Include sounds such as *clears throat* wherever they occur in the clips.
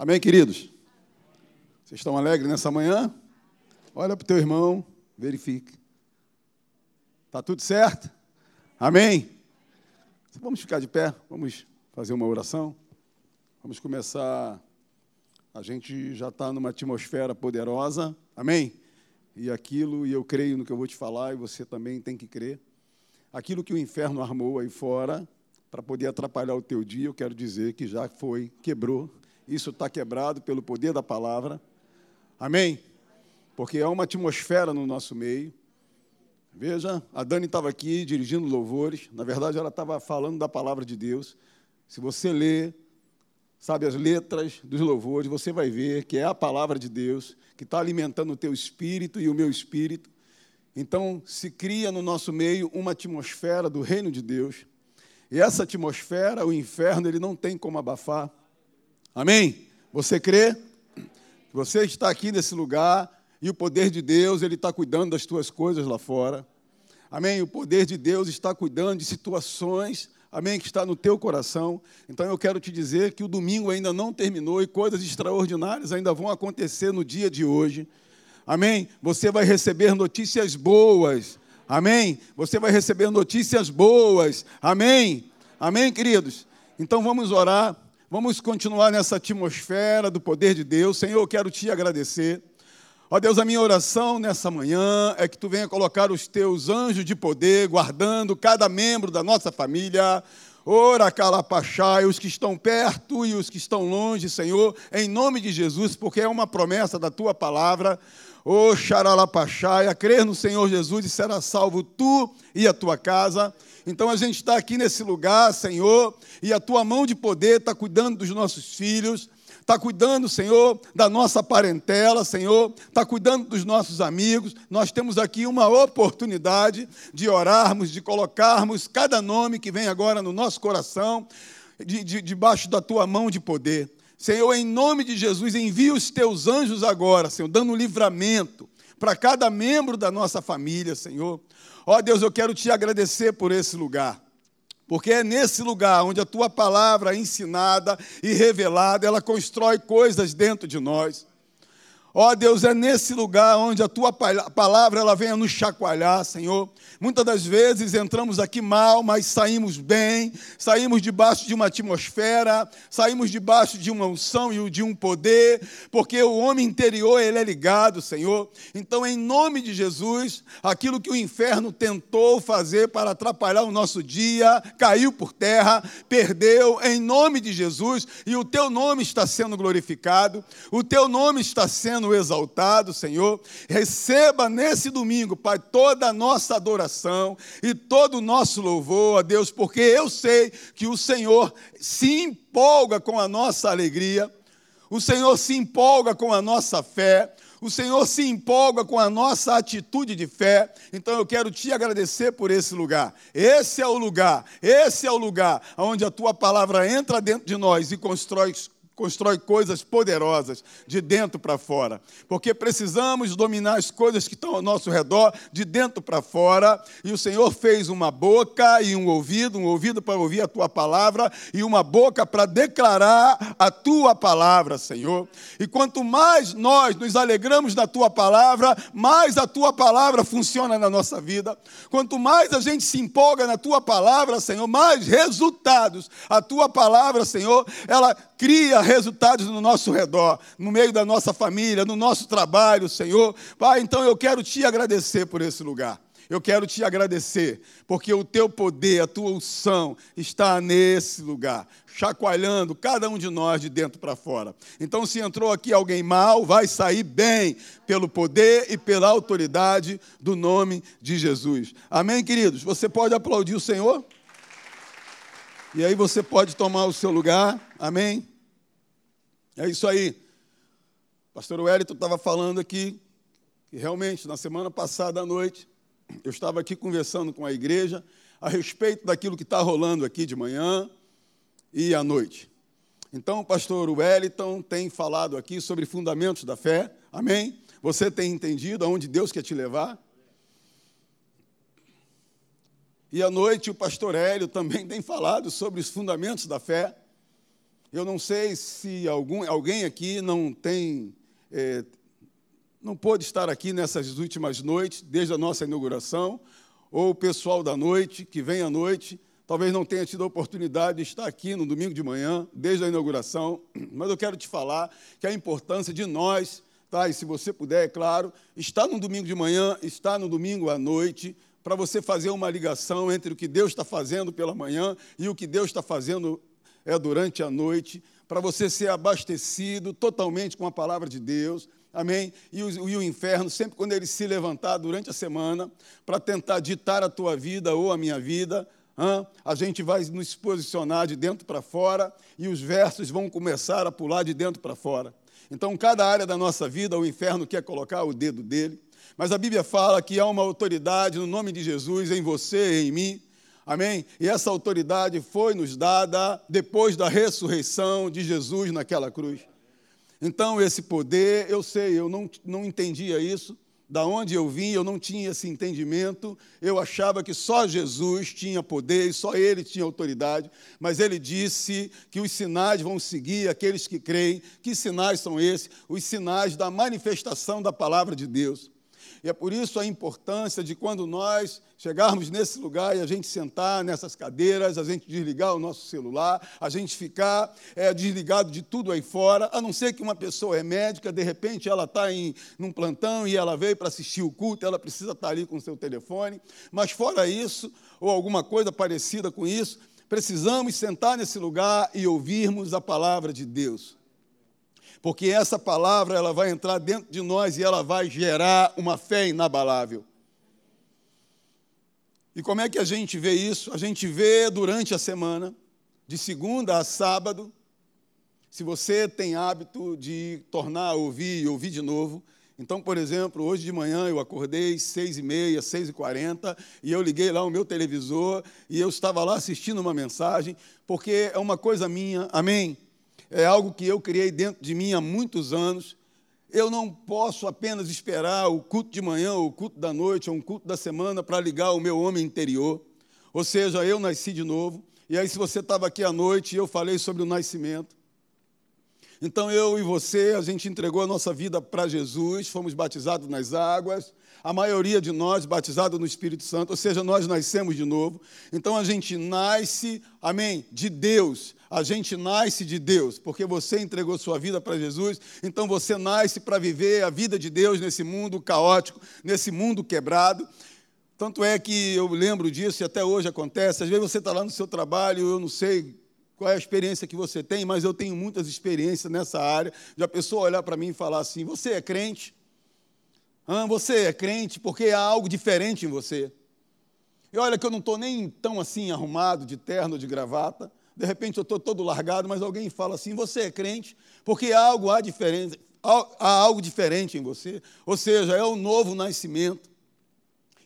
Amém, queridos? Vocês estão alegres nessa manhã? Olha para o teu irmão, verifique. Está tudo certo? Amém? Vamos ficar de pé, vamos fazer uma oração. Vamos começar. A gente já está numa atmosfera poderosa, amém? E aquilo, e eu creio no que eu vou te falar, e você também tem que crer. Aquilo que o inferno armou aí fora, para poder atrapalhar o teu dia, eu quero dizer que já foi, quebrou, isso está quebrado pelo poder da palavra. Amém? Porque há uma atmosfera no nosso meio. Veja, a Dani estava aqui dirigindo louvores. Na verdade, ela estava falando da palavra de Deus. Se você ler, sabe, as letras dos louvores, você vai ver que é a palavra de Deus que está alimentando o teu espírito e o meu espírito. Então, se cria no nosso meio uma atmosfera do reino de Deus. E essa atmosfera, o inferno, ele não tem como abafar. Amém? Você crê? Você está aqui nesse lugar e o poder de Deus, ele está cuidando das tuas coisas lá fora. Amém? O poder de Deus está cuidando de situações, amém, que está no teu coração. Então eu quero te dizer que o domingo ainda não terminou e coisas extraordinárias ainda vão acontecer no dia de hoje. Amém? Você vai receber notícias boas. Amém? Você vai receber notícias boas. Amém? Amém, queridos? Então vamos orar. Vamos continuar nessa atmosfera do poder de Deus. Senhor, eu quero te agradecer. Ó Deus, a minha oração nessa manhã é que tu venha colocar os teus anjos de poder, guardando cada membro da nossa família. Ora, calapachai, os que estão perto e os que estão longe, Senhor, em nome de Jesus, porque é uma promessa da tua palavra. Ô, xaralapachai, a crer no Senhor Jesus e será salvo tu e a tua casa. Então a gente está aqui nesse lugar, Senhor, e a tua mão de poder está cuidando dos nossos filhos, está cuidando, Senhor, da nossa parentela, Senhor, está cuidando dos nossos amigos. Nós temos aqui uma oportunidade de orarmos, de colocarmos cada nome que vem agora no nosso coração, de, de, debaixo da tua mão de poder. Senhor, em nome de Jesus, envia os teus anjos agora, Senhor, dando livramento para cada membro da nossa família, Senhor. Ó Deus, eu quero te agradecer por esse lugar. Porque é nesse lugar onde a tua palavra ensinada e revelada, ela constrói coisas dentro de nós. Ó oh, Deus, é nesse lugar onde a tua palavra ela venha nos chacoalhar, Senhor. Muitas das vezes entramos aqui mal, mas saímos bem, saímos debaixo de uma atmosfera, saímos debaixo de uma unção e de um poder, porque o homem interior ele é ligado, Senhor. Então, em nome de Jesus, aquilo que o inferno tentou fazer para atrapalhar o nosso dia, caiu por terra, perdeu, em nome de Jesus, e o teu nome está sendo glorificado, o teu nome está sendo exaltado, Senhor. Receba nesse domingo, Pai, toda a nossa adoração adoração e todo o nosso louvor a Deus, porque eu sei que o Senhor se empolga com a nossa alegria, o Senhor se empolga com a nossa fé, o Senhor se empolga com a nossa atitude de fé. Então eu quero te agradecer por esse lugar. Esse é o lugar, esse é o lugar onde a tua palavra entra dentro de nós e constrói constrói coisas poderosas de dentro para fora. Porque precisamos dominar as coisas que estão ao nosso redor, de dentro para fora. E o Senhor fez uma boca e um ouvido, um ouvido para ouvir a tua palavra e uma boca para declarar a tua palavra, Senhor. E quanto mais nós nos alegramos na tua palavra, mais a tua palavra funciona na nossa vida. Quanto mais a gente se empolga na tua palavra, Senhor, mais resultados a tua palavra, Senhor, ela cria resultados no nosso redor, no meio da nossa família, no nosso trabalho, Senhor. Pai, então eu quero te agradecer por esse lugar. Eu quero te agradecer, porque o teu poder, a tua unção está nesse lugar, chacoalhando cada um de nós de dentro para fora. Então, se entrou aqui alguém mal, vai sair bem, pelo poder e pela autoridade do nome de Jesus. Amém, queridos? Você pode aplaudir o Senhor? E aí você pode tomar o seu lugar. Amém? É isso aí. Pastor Wellington estava falando aqui que realmente na semana passada à noite eu estava aqui conversando com a igreja a respeito daquilo que está rolando aqui de manhã e à noite. Então, o pastor Wellington tem falado aqui sobre fundamentos da fé. Amém? Você tem entendido aonde Deus quer te levar? E à noite o pastor Hélio também *laughs* tem falado sobre os fundamentos da fé. Eu não sei se algum, alguém aqui não tem, é, não pôde estar aqui nessas últimas noites, desde a nossa inauguração, ou o pessoal da noite, que vem à noite, talvez não tenha tido a oportunidade de estar aqui no domingo de manhã, desde a inauguração, *clears throat* mas eu quero te falar que a importância de nós, tá? e se você puder, é claro, estar no domingo de manhã, estar no domingo à noite, para você fazer uma ligação entre o que Deus está fazendo pela manhã e o que Deus está fazendo é, durante a noite, para você ser abastecido totalmente com a palavra de Deus, amém? E o, e o inferno, sempre quando ele se levantar durante a semana, para tentar ditar a tua vida ou a minha vida, a gente vai nos posicionar de dentro para fora e os versos vão começar a pular de dentro para fora. Então, cada área da nossa vida, o inferno quer colocar o dedo dele, mas a Bíblia fala que há uma autoridade no nome de Jesus em você e em mim. Amém? E essa autoridade foi nos dada depois da ressurreição de Jesus naquela cruz. Então, esse poder, eu sei, eu não, não entendia isso. Da onde eu vim, eu não tinha esse entendimento. Eu achava que só Jesus tinha poder e só ele tinha autoridade. Mas ele disse que os sinais vão seguir aqueles que creem. Que sinais são esses? Os sinais da manifestação da palavra de Deus. E é por isso a importância de quando nós chegarmos nesse lugar e a gente sentar nessas cadeiras, a gente desligar o nosso celular, a gente ficar é, desligado de tudo aí fora, a não ser que uma pessoa é médica, de repente ela está em num plantão e ela veio para assistir o culto, ela precisa estar tá ali com o seu telefone. Mas fora isso, ou alguma coisa parecida com isso, precisamos sentar nesse lugar e ouvirmos a palavra de Deus porque essa palavra ela vai entrar dentro de nós e ela vai gerar uma fé inabalável. E como é que a gente vê isso? A gente vê durante a semana, de segunda a sábado. Se você tem hábito de tornar a ouvir e ouvir de novo, então, por exemplo, hoje de manhã eu acordei seis e meia, seis e quarenta, e eu liguei lá o meu televisor e eu estava lá assistindo uma mensagem, porque é uma coisa minha, amém? É algo que eu criei dentro de mim há muitos anos. Eu não posso apenas esperar o culto de manhã, o culto da noite, ou um culto da semana para ligar o meu homem interior. Ou seja, eu nasci de novo. E aí, se você estava aqui à noite, eu falei sobre o nascimento. Então, eu e você, a gente entregou a nossa vida para Jesus, fomos batizados nas águas, a maioria de nós batizado no Espírito Santo, ou seja, nós nascemos de novo. Então, a gente nasce, amém, de Deus. A gente nasce de Deus, porque você entregou sua vida para Jesus, então você nasce para viver a vida de Deus nesse mundo caótico, nesse mundo quebrado. Tanto é que eu lembro disso e até hoje acontece. Às vezes você está lá no seu trabalho, eu não sei qual é a experiência que você tem, mas eu tenho muitas experiências nessa área. De a pessoa olhar para mim e falar assim: Você é crente? Ah, você é crente porque há algo diferente em você. E olha que eu não estou nem tão assim arrumado, de terno, de gravata de repente eu estou todo largado, mas alguém fala assim: você é crente, porque algo, há, diferente, há algo diferente em você, ou seja, é o novo nascimento.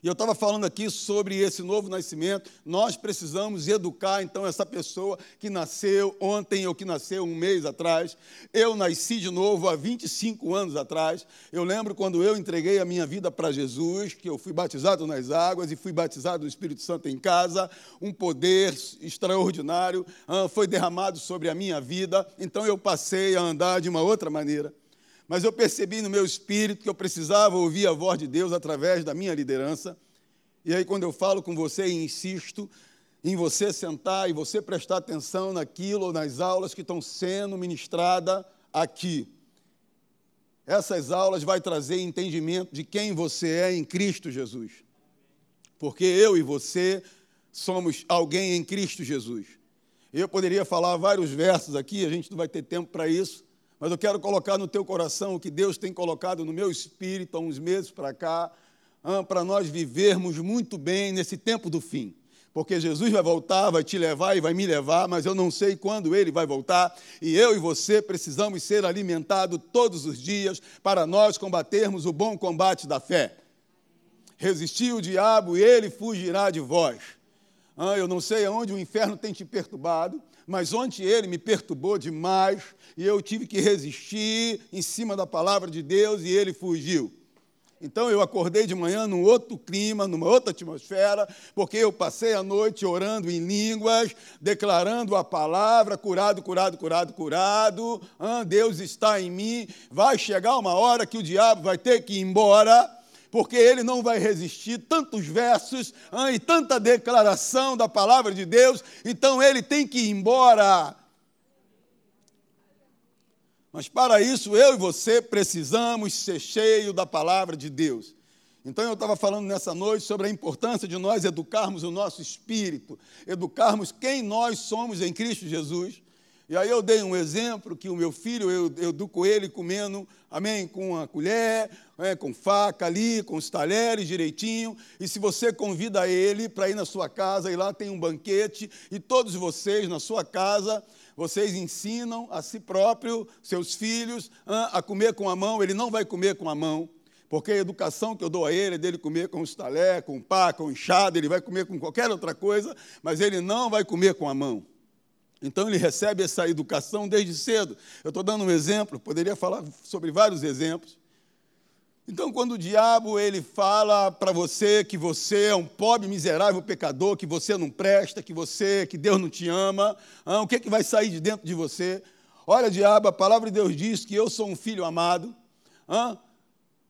E eu estava falando aqui sobre esse novo nascimento. Nós precisamos educar, então, essa pessoa que nasceu ontem ou que nasceu um mês atrás. Eu nasci de novo há 25 anos atrás. Eu lembro quando eu entreguei a minha vida para Jesus, que eu fui batizado nas águas e fui batizado no Espírito Santo em casa. Um poder extraordinário ah, foi derramado sobre a minha vida. Então, eu passei a andar de uma outra maneira mas eu percebi no meu espírito que eu precisava ouvir a voz de Deus através da minha liderança. E aí, quando eu falo com você e insisto em você sentar e você prestar atenção naquilo ou nas aulas que estão sendo ministradas aqui. Essas aulas vai trazer entendimento de quem você é em Cristo Jesus. Porque eu e você somos alguém em Cristo Jesus. Eu poderia falar vários versos aqui, a gente não vai ter tempo para isso, mas eu quero colocar no teu coração o que Deus tem colocado no meu espírito há uns meses para cá, para nós vivermos muito bem nesse tempo do fim. Porque Jesus vai voltar, vai te levar e vai me levar, mas eu não sei quando ele vai voltar. E eu e você precisamos ser alimentados todos os dias para nós combatermos o bom combate da fé. Resistir o diabo e ele fugirá de vós. Eu não sei aonde o inferno tem te perturbado, mas ontem ele me perturbou demais e eu tive que resistir em cima da palavra de Deus e ele fugiu. Então eu acordei de manhã num outro clima, numa outra atmosfera, porque eu passei a noite orando em línguas, declarando a palavra, curado, curado, curado, curado. Ah, Deus está em mim. Vai chegar uma hora que o diabo vai ter que ir embora, porque ele não vai resistir tantos versos ah, e tanta declaração da palavra de Deus, então ele tem que ir embora. Mas para isso, eu e você precisamos ser cheios da palavra de Deus. Então, eu estava falando nessa noite sobre a importância de nós educarmos o nosso espírito, educarmos quem nós somos em Cristo Jesus. E aí eu dei um exemplo que o meu filho, eu, eu educo ele comendo, amém, com a colher, é, com faca ali, com os talheres direitinho. E se você convida ele para ir na sua casa, e lá tem um banquete, e todos vocês na sua casa vocês ensinam a si próprio, seus filhos, a comer com a mão, ele não vai comer com a mão, porque a educação que eu dou a ele é dele comer com os talher, com pá, com enxada, ele vai comer com qualquer outra coisa, mas ele não vai comer com a mão. Então ele recebe essa educação desde cedo. Eu estou dando um exemplo, poderia falar sobre vários exemplos. Então, quando o diabo ele fala para você que você é um pobre, miserável pecador, que você não presta, que você, que Deus não te ama, ah, o que, é que vai sair de dentro de você? Olha, diabo, a palavra de Deus diz que eu sou um filho amado, ah,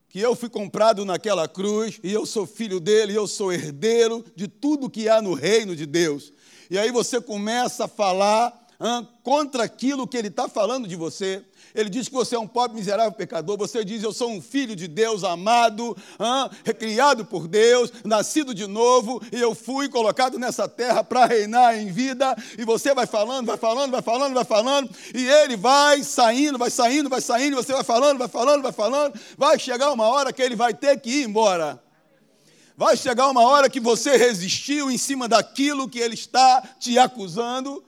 que eu fui comprado naquela cruz e eu sou filho dele, e eu sou herdeiro de tudo que há no reino de Deus. E aí você começa a falar ah, contra aquilo que ele está falando de você. Ele diz que você é um pobre, miserável pecador. Você diz: Eu sou um filho de Deus, amado, hein, recriado por Deus, nascido de novo, e eu fui colocado nessa terra para reinar em vida. E você vai falando, vai falando, vai falando, vai falando, e ele vai saindo, vai saindo, vai saindo, você vai falando, vai falando, vai falando. Vai chegar uma hora que ele vai ter que ir embora. Vai chegar uma hora que você resistiu em cima daquilo que ele está te acusando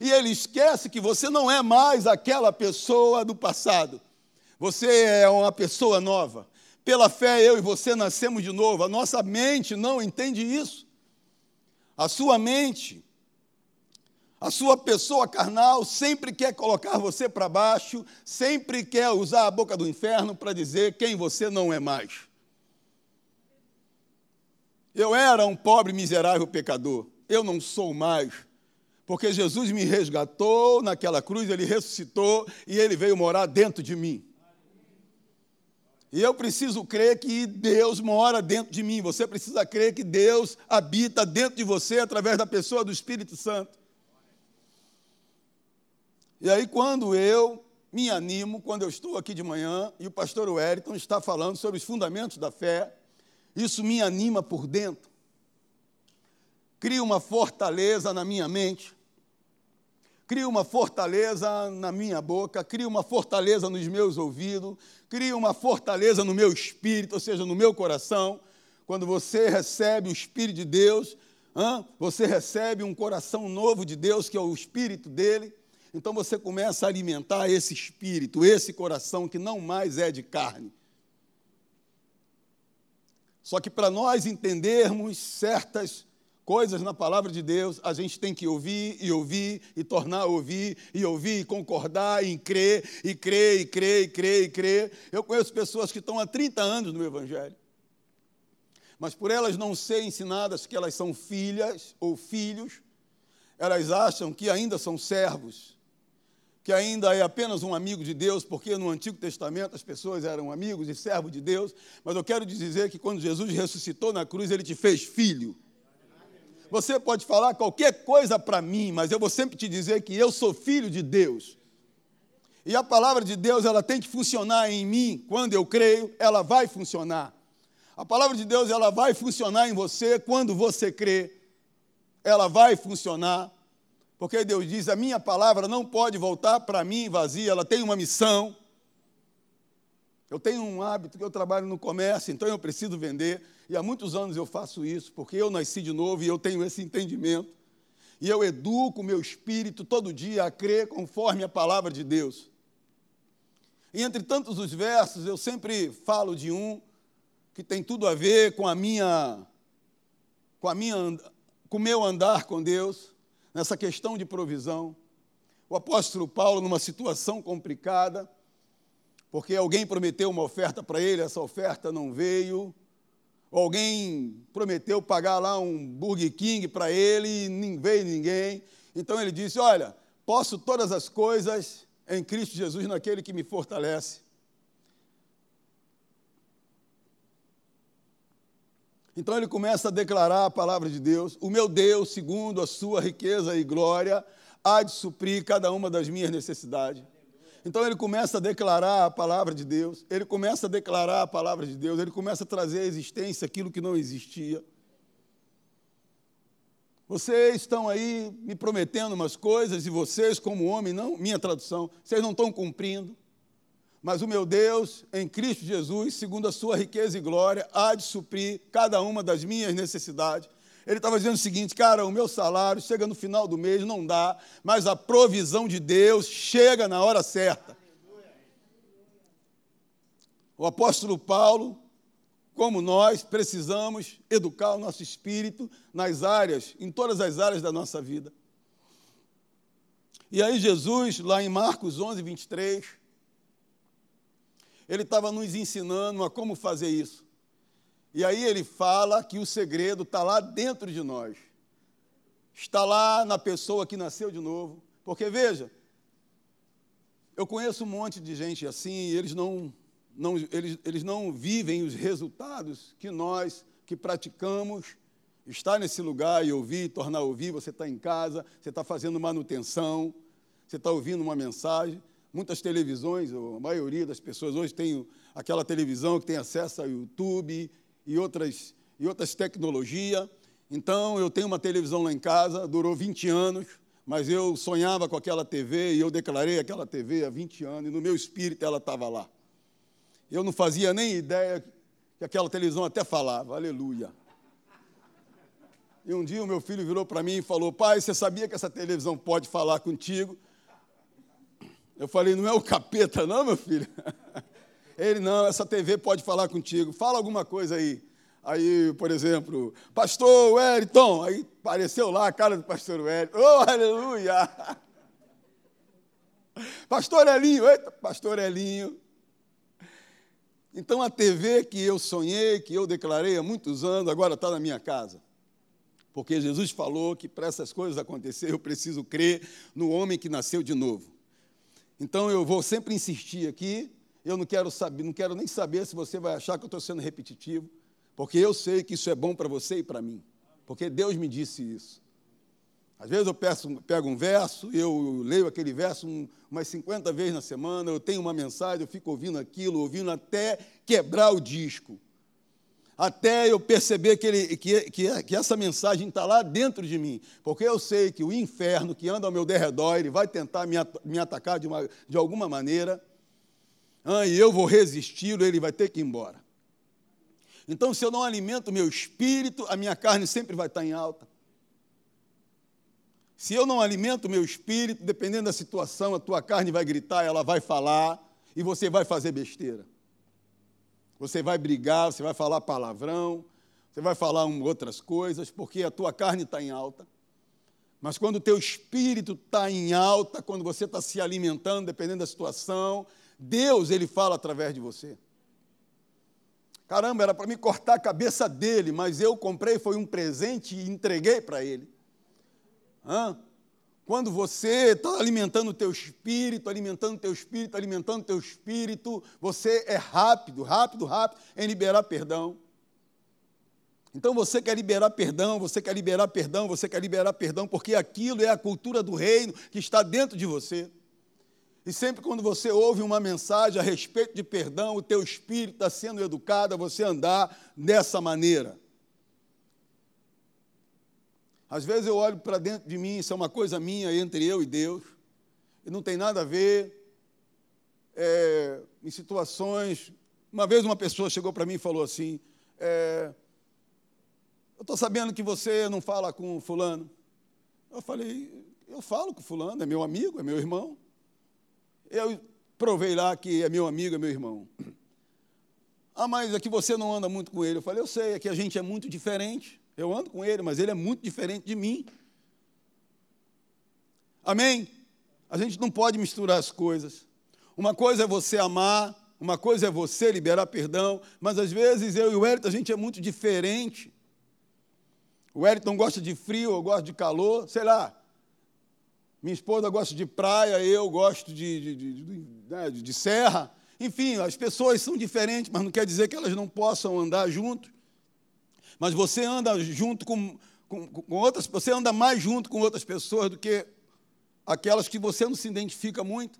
e ele esquece que você não é mais aquela pessoa do passado. Você é uma pessoa nova. Pela fé, eu e você nascemos de novo. A nossa mente não entende isso. A sua mente, a sua pessoa carnal sempre quer colocar você para baixo, sempre quer usar a boca do inferno para dizer quem você não é mais. Eu era um pobre, miserável pecador. Eu não sou mais porque Jesus me resgatou naquela cruz, ele ressuscitou e ele veio morar dentro de mim. E eu preciso crer que Deus mora dentro de mim. Você precisa crer que Deus habita dentro de você através da pessoa do Espírito Santo. E aí, quando eu me animo, quando eu estou aqui de manhã e o pastor Wellington está falando sobre os fundamentos da fé, isso me anima por dentro. Cria uma fortaleza na minha mente cria uma fortaleza na minha boca, cria uma fortaleza nos meus ouvidos, cria uma fortaleza no meu espírito, ou seja, no meu coração. Quando você recebe o Espírito de Deus, você recebe um coração novo de Deus, que é o Espírito dele. Então você começa a alimentar esse espírito, esse coração que não mais é de carne. Só que para nós entendermos certas coisas na palavra de Deus, a gente tem que ouvir e ouvir e tornar a ouvir e ouvir e concordar e crer e crer e crer e crer e crer. Eu conheço pessoas que estão há 30 anos no Evangelho, mas por elas não serem ensinadas que elas são filhas ou filhos, elas acham que ainda são servos, que ainda é apenas um amigo de Deus, porque no Antigo Testamento as pessoas eram amigos e servos de Deus, mas eu quero dizer que quando Jesus ressuscitou na cruz, ele te fez filho. Você pode falar qualquer coisa para mim, mas eu vou sempre te dizer que eu sou filho de Deus. E a palavra de Deus, ela tem que funcionar em mim. Quando eu creio, ela vai funcionar. A palavra de Deus, ela vai funcionar em você quando você crê. Ela vai funcionar. Porque Deus diz: a minha palavra não pode voltar para mim vazia, ela tem uma missão. Eu tenho um hábito que eu trabalho no comércio, então eu preciso vender. E há muitos anos eu faço isso, porque eu nasci de novo e eu tenho esse entendimento. E eu educo o meu espírito todo dia a crer conforme a palavra de Deus. E entre tantos os versos, eu sempre falo de um que tem tudo a ver com a minha com a minha com o meu andar com Deus, nessa questão de provisão. O apóstolo Paulo numa situação complicada, porque alguém prometeu uma oferta para ele, essa oferta não veio. Alguém prometeu pagar lá um Burger King para ele e nem veio ninguém. Então ele disse: Olha, posso todas as coisas em Cristo Jesus, naquele que me fortalece. Então ele começa a declarar a palavra de Deus: O meu Deus, segundo a sua riqueza e glória, há de suprir cada uma das minhas necessidades. Então ele começa a declarar a palavra de Deus, ele começa a declarar a palavra de Deus, ele começa a trazer à existência aquilo que não existia. Vocês estão aí me prometendo umas coisas e vocês, como homem, não, minha tradução, vocês não estão cumprindo. Mas o meu Deus, em Cristo Jesus, segundo a sua riqueza e glória, há de suprir cada uma das minhas necessidades. Ele estava dizendo o seguinte, cara, o meu salário chega no final do mês, não dá, mas a provisão de Deus chega na hora certa. O apóstolo Paulo como nós precisamos educar o nosso espírito nas áreas, em todas as áreas da nossa vida. E aí, Jesus, lá em Marcos 11, 23, ele estava nos ensinando a como fazer isso. E aí ele fala que o segredo está lá dentro de nós. Está lá na pessoa que nasceu de novo. Porque, veja, eu conheço um monte de gente assim, e eles não não, eles, eles não vivem os resultados que nós, que praticamos, estar nesse lugar e ouvir, tornar ouvir, você está em casa, você está fazendo manutenção, você está ouvindo uma mensagem. Muitas televisões, a maioria das pessoas hoje tem aquela televisão que tem acesso ao YouTube e outras, e outras tecnologias. Então, eu tenho uma televisão lá em casa, durou 20 anos, mas eu sonhava com aquela TV e eu declarei aquela TV há 20 anos, e no meu espírito ela estava lá. Eu não fazia nem ideia que aquela televisão até falava, aleluia. E um dia o meu filho virou para mim e falou: Pai, você sabia que essa televisão pode falar contigo? Eu falei: Não é o capeta, não, meu filho? *laughs* Ele: Não, essa TV pode falar contigo. Fala alguma coisa aí. Aí, por exemplo, Pastor Wellington. Aí apareceu lá a cara do Pastor Wellington. Oh, aleluia! *laughs* Pastor Elinho, eita, Pastor Elinho. Então a TV que eu sonhei, que eu declarei há muitos anos, agora está na minha casa. Porque Jesus falou que para essas coisas acontecer eu preciso crer no homem que nasceu de novo. Então eu vou sempre insistir aqui. Eu não quero saber, não quero nem saber se você vai achar que eu estou sendo repetitivo, porque eu sei que isso é bom para você e para mim. Porque Deus me disse isso. Às vezes eu peço, pego um verso, eu leio aquele verso um, umas 50 vezes na semana, eu tenho uma mensagem, eu fico ouvindo aquilo, ouvindo até quebrar o disco. Até eu perceber que, ele, que, que, que essa mensagem está lá dentro de mim. Porque eu sei que o inferno que anda ao meu derredor, ele vai tentar me, me atacar de, uma, de alguma maneira, ah, e eu vou resisti-lo, ele vai ter que ir embora. Então, se eu não alimento o meu espírito, a minha carne sempre vai estar em alta. Se eu não alimento o meu espírito, dependendo da situação, a tua carne vai gritar, ela vai falar e você vai fazer besteira. Você vai brigar, você vai falar palavrão, você vai falar outras coisas, porque a tua carne está em alta. Mas quando o teu espírito está em alta, quando você está se alimentando, dependendo da situação, Deus, Ele fala através de você. Caramba, era para me cortar a cabeça dele, mas eu comprei, foi um presente e entreguei para ele. Hã? Quando você está alimentando o teu espírito, alimentando o teu espírito, alimentando o teu espírito, você é rápido, rápido, rápido em liberar perdão. Então você quer liberar perdão, você quer liberar perdão, você quer liberar perdão, porque aquilo é a cultura do reino que está dentro de você. E sempre quando você ouve uma mensagem a respeito de perdão, o teu espírito está sendo educado a você andar dessa maneira. Às vezes eu olho para dentro de mim, isso é uma coisa minha entre eu e Deus, e não tem nada a ver é, em situações. Uma vez uma pessoa chegou para mim e falou assim: é, Eu estou sabendo que você não fala com Fulano. Eu falei: Eu falo com Fulano, é meu amigo, é meu irmão. Eu provei lá que é meu amigo, é meu irmão. Ah, mas é que você não anda muito com ele. Eu falei: Eu sei, é que a gente é muito diferente. Eu ando com ele, mas ele é muito diferente de mim. Amém? A gente não pode misturar as coisas. Uma coisa é você amar, uma coisa é você liberar perdão, mas às vezes eu e o Wellington, a gente é muito diferente. O Wellington gosta de frio, eu gosto de calor, sei lá. Minha esposa gosta de praia, eu gosto de, de, de, de, né, de serra. Enfim, as pessoas são diferentes, mas não quer dizer que elas não possam andar juntos. Mas você anda junto com, com, com outras, você anda mais junto com outras pessoas do que aquelas que você não se identifica muito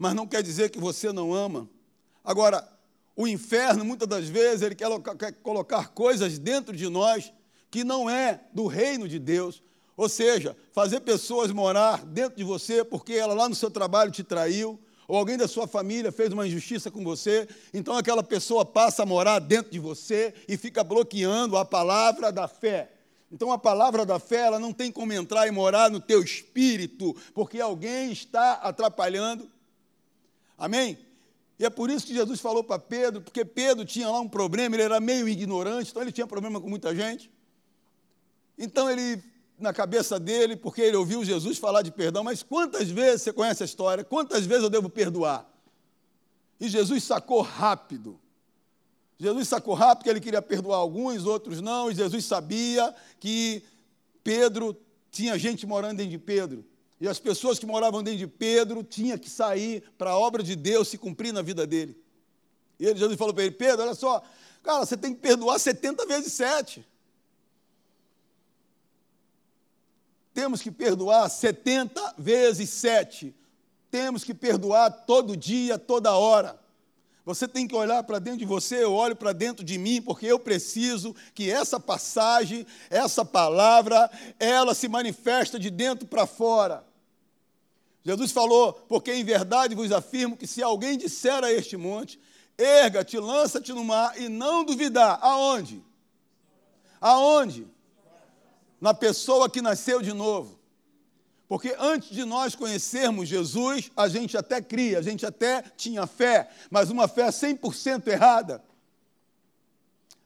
mas não quer dizer que você não ama. Agora, o inferno, muitas das vezes, ele quer colocar coisas dentro de nós que não é do reino de Deus. Ou seja, fazer pessoas morar dentro de você porque ela lá no seu trabalho te traiu, ou alguém da sua família fez uma injustiça com você, então aquela pessoa passa a morar dentro de você e fica bloqueando a palavra da fé. Então a palavra da fé, ela não tem como entrar e morar no teu espírito, porque alguém está atrapalhando Amém? E é por isso que Jesus falou para Pedro, porque Pedro tinha lá um problema, ele era meio ignorante, então ele tinha problema com muita gente. Então ele, na cabeça dele, porque ele ouviu Jesus falar de perdão, mas quantas vezes você conhece a história? Quantas vezes eu devo perdoar? E Jesus sacou rápido. Jesus sacou rápido porque ele queria perdoar alguns, outros não, e Jesus sabia que Pedro tinha gente morando dentro de Pedro. E as pessoas que moravam dentro de Pedro tinham que sair para a obra de Deus se cumprir na vida dele. E ele, Jesus falou para ele: Pedro, olha só, cara, você tem que perdoar 70 vezes 7. Temos que perdoar 70 vezes 7. Temos que perdoar todo dia, toda hora. Você tem que olhar para dentro de você, eu olho para dentro de mim, porque eu preciso que essa passagem, essa palavra, ela se manifesta de dentro para fora. Jesus falou: Porque em verdade vos afirmo que se alguém disser a este monte, erga-te, lança-te no mar, e não duvidar, aonde? Aonde? Na pessoa que nasceu de novo. Porque antes de nós conhecermos Jesus, a gente até cria, a gente até tinha fé, mas uma fé 100% errada.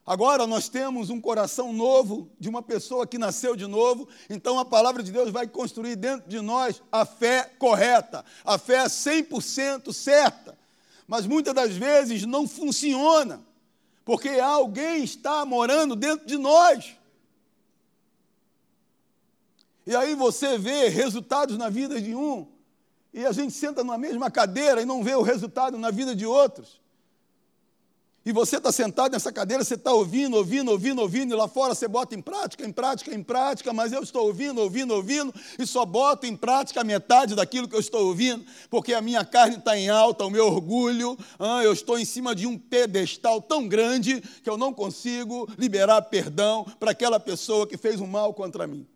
Agora nós temos um coração novo de uma pessoa que nasceu de novo, então a palavra de Deus vai construir dentro de nós a fé correta, a fé 100% certa. Mas muitas das vezes não funciona, porque alguém está morando dentro de nós. E aí você vê resultados na vida de um, e a gente senta numa mesma cadeira e não vê o resultado na vida de outros. E você está sentado nessa cadeira, você está ouvindo, ouvindo, ouvindo, ouvindo, e lá fora você bota em prática, em prática, em prática, mas eu estou ouvindo, ouvindo, ouvindo, e só boto em prática metade daquilo que eu estou ouvindo, porque a minha carne está em alta, o meu orgulho, ah, eu estou em cima de um pedestal tão grande que eu não consigo liberar perdão para aquela pessoa que fez um mal contra mim.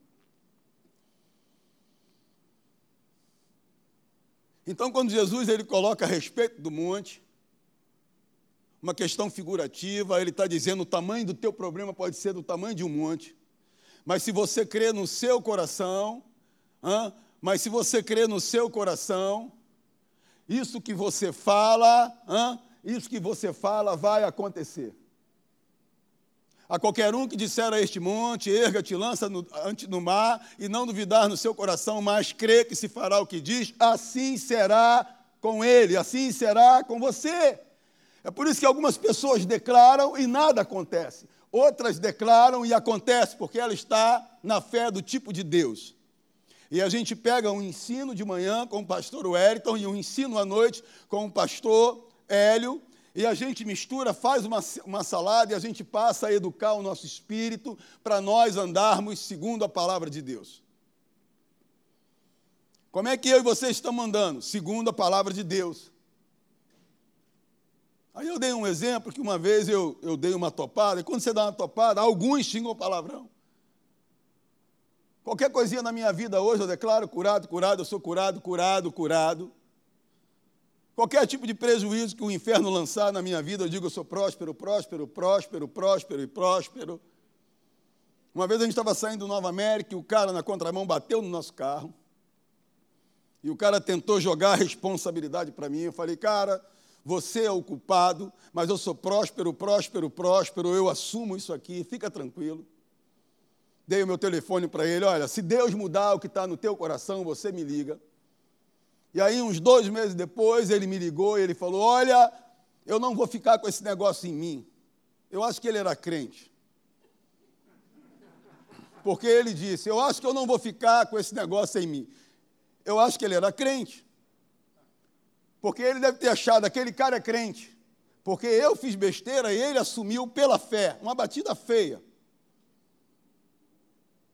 Então, quando Jesus ele coloca a respeito do monte, uma questão figurativa, ele está dizendo o tamanho do teu problema pode ser do tamanho de um monte. Mas se você crê no seu coração, mas se você crê no seu coração, isso que você fala, isso que você fala vai acontecer. A qualquer um que disser a este monte, erga-te, lança no, no mar, e não duvidar no seu coração, mas crê que se fará o que diz, assim será com ele, assim será com você. É por isso que algumas pessoas declaram e nada acontece. Outras declaram e acontece, porque ela está na fé do tipo de Deus. E a gente pega um ensino de manhã com o pastor Wellington e um ensino à noite com o pastor Hélio, e a gente mistura, faz uma, uma salada e a gente passa a educar o nosso espírito para nós andarmos segundo a palavra de Deus. Como é que eu e você estamos andando? Segundo a palavra de Deus. Aí eu dei um exemplo que uma vez eu, eu dei uma topada, e quando você dá uma topada, alguns xingam palavrão. Qualquer coisinha na minha vida hoje eu declaro curado, curado, eu sou curado, curado, curado. Qualquer tipo de prejuízo que o inferno lançar na minha vida, eu digo eu sou próspero, próspero, próspero, próspero e próspero. Uma vez a gente estava saindo do Nova América e o cara na contramão bateu no nosso carro. E o cara tentou jogar a responsabilidade para mim. Eu falei, cara, você é o culpado, mas eu sou próspero, próspero, próspero, eu assumo isso aqui, fica tranquilo. Dei o meu telefone para ele, olha, se Deus mudar o que está no teu coração, você me liga. E aí, uns dois meses depois, ele me ligou e ele falou: Olha, eu não vou ficar com esse negócio em mim. Eu acho que ele era crente. Porque ele disse: Eu acho que eu não vou ficar com esse negócio em mim. Eu acho que ele era crente. Porque ele deve ter achado: aquele cara é crente. Porque eu fiz besteira e ele assumiu pela fé. Uma batida feia.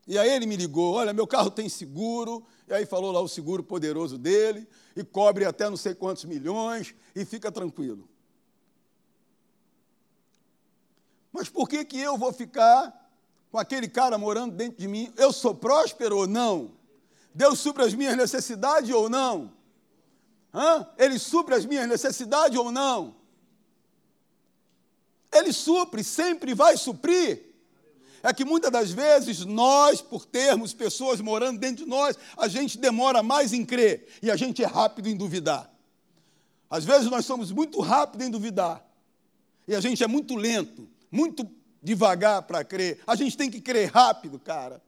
E aí ele me ligou: Olha, meu carro tem seguro. E aí falou lá o seguro poderoso dele. E cobre até não sei quantos milhões. E fica tranquilo. Mas por que, que eu vou ficar com aquele cara morando dentro de mim? Eu sou próspero ou não? Deus supre as minhas necessidades ou não? Hã? Ele supre as minhas necessidades ou não? Ele supre, sempre vai suprir. É que muitas das vezes nós, por termos pessoas morando dentro de nós, a gente demora mais em crer e a gente é rápido em duvidar. Às vezes nós somos muito rápidos em duvidar e a gente é muito lento, muito devagar para crer. A gente tem que crer rápido, cara.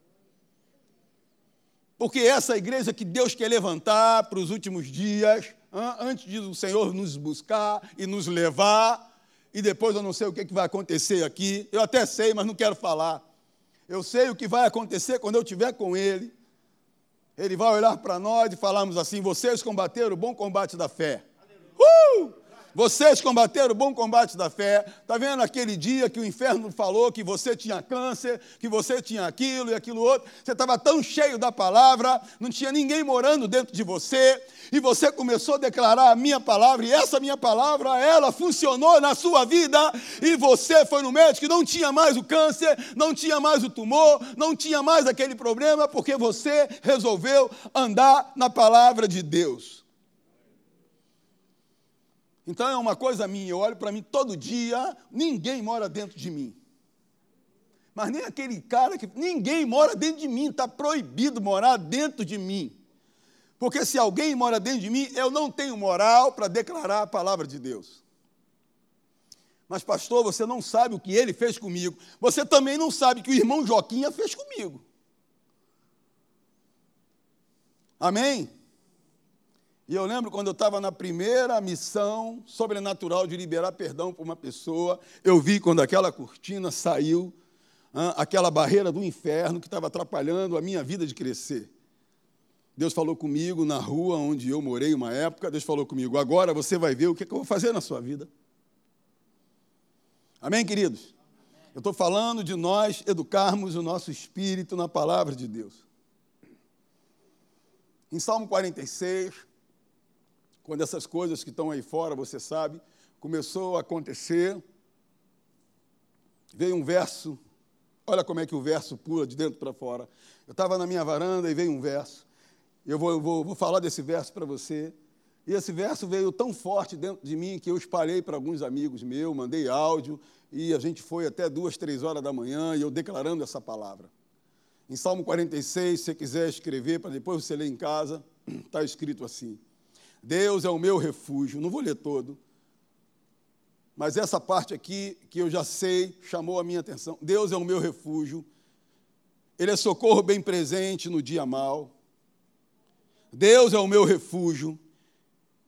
Porque essa igreja que Deus quer levantar para os últimos dias, antes de o Senhor nos buscar e nos levar, e depois eu não sei o que vai acontecer aqui. Eu até sei, mas não quero falar. Eu sei o que vai acontecer quando eu estiver com Ele. Ele vai olhar para nós e falarmos assim: vocês combateram o bom combate da fé. Uh! Vocês combateram o bom combate da fé. Está vendo aquele dia que o inferno falou que você tinha câncer, que você tinha aquilo e aquilo outro? Você estava tão cheio da palavra, não tinha ninguém morando dentro de você, e você começou a declarar a minha palavra, e essa minha palavra, ela funcionou na sua vida, e você foi no médico e não tinha mais o câncer, não tinha mais o tumor, não tinha mais aquele problema, porque você resolveu andar na palavra de Deus. Então é uma coisa minha, eu olho para mim todo dia, ninguém mora dentro de mim. Mas nem aquele cara que. Ninguém mora dentro de mim, está proibido morar dentro de mim. Porque se alguém mora dentro de mim, eu não tenho moral para declarar a palavra de Deus. Mas, pastor, você não sabe o que ele fez comigo. Você também não sabe o que o irmão Joquinha fez comigo. Amém? E eu lembro quando eu estava na primeira missão sobrenatural de liberar perdão para uma pessoa, eu vi quando aquela cortina saiu, aquela barreira do inferno que estava atrapalhando a minha vida de crescer. Deus falou comigo na rua onde eu morei uma época, Deus falou comigo, agora você vai ver o que, é que eu vou fazer na sua vida. Amém, queridos? Eu estou falando de nós educarmos o nosso espírito na palavra de Deus. Em Salmo 46, quando essas coisas que estão aí fora, você sabe, começou a acontecer, veio um verso, olha como é que o verso pula de dentro para fora. Eu estava na minha varanda e veio um verso. Eu vou, vou, vou falar desse verso para você. E esse verso veio tão forte dentro de mim que eu espalhei para alguns amigos meus, mandei áudio, e a gente foi até duas, três horas da manhã, e eu declarando essa palavra. Em Salmo 46, se você quiser escrever, para depois você ler em casa, está *clears throat* escrito assim: Deus é o meu refúgio. Não vou ler todo. Mas essa parte aqui, que eu já sei, chamou a minha atenção. Deus é o meu refúgio. Ele é socorro bem presente no dia mal. Deus é o meu refúgio.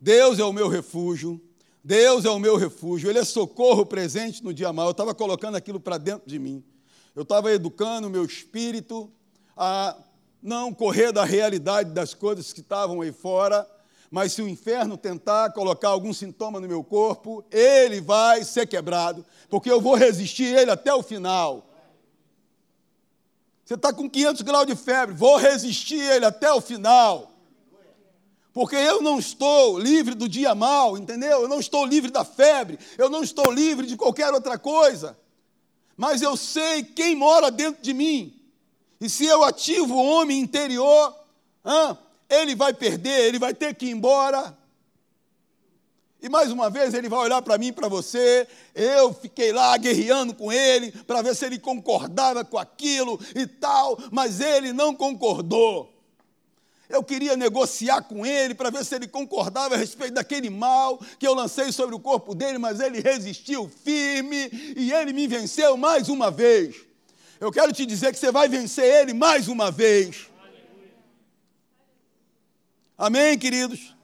Deus é o meu refúgio. Deus é o meu refúgio. Ele é socorro presente no dia mal. Eu estava colocando aquilo para dentro de mim. Eu estava educando o meu espírito a não correr da realidade das coisas que estavam aí fora mas se o inferno tentar colocar algum sintoma no meu corpo, ele vai ser quebrado, porque eu vou resistir ele até o final. Você está com 500 graus de febre, vou resistir ele até o final. Porque eu não estou livre do dia mal, entendeu? Eu não estou livre da febre, eu não estou livre de qualquer outra coisa. Mas eu sei quem mora dentro de mim. E se eu ativo o homem interior, ah, ele vai perder, ele vai ter que ir embora. E mais uma vez ele vai olhar para mim, para você. Eu fiquei lá guerreando com ele para ver se ele concordava com aquilo e tal, mas ele não concordou. Eu queria negociar com ele para ver se ele concordava a respeito daquele mal que eu lancei sobre o corpo dele, mas ele resistiu firme e ele me venceu mais uma vez. Eu quero te dizer que você vai vencer ele mais uma vez. Amém, queridos?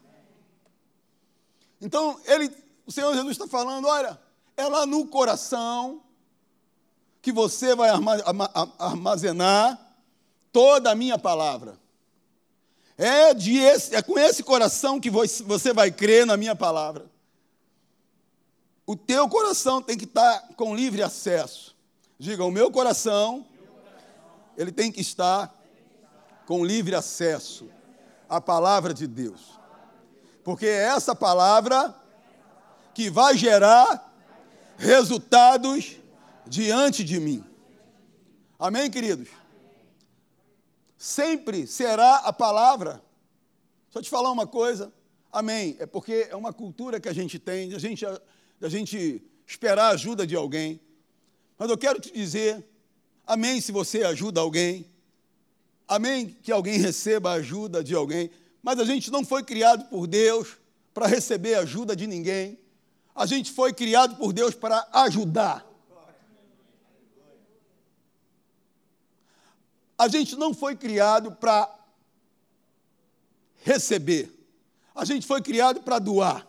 Então, ele, o Senhor Jesus está falando: olha, é lá no coração que você vai armazenar toda a minha palavra. É, esse, é com esse coração que você vai crer na minha palavra. O teu coração tem que estar com livre acesso. Diga, o meu coração, ele tem que estar com livre acesso à palavra de Deus. Porque é essa palavra que vai gerar resultados diante de mim. Amém, queridos? Sempre será a palavra. Eu te falar uma coisa. Amém. É porque é uma cultura que a gente tem, a gente, a gente esperar a ajuda de alguém. Mas eu quero te dizer, amém se você ajuda alguém. Amém que alguém receba a ajuda de alguém. Mas a gente não foi criado por Deus para receber ajuda de ninguém. A gente foi criado por Deus para ajudar. A gente não foi criado para receber. A gente foi criado para doar.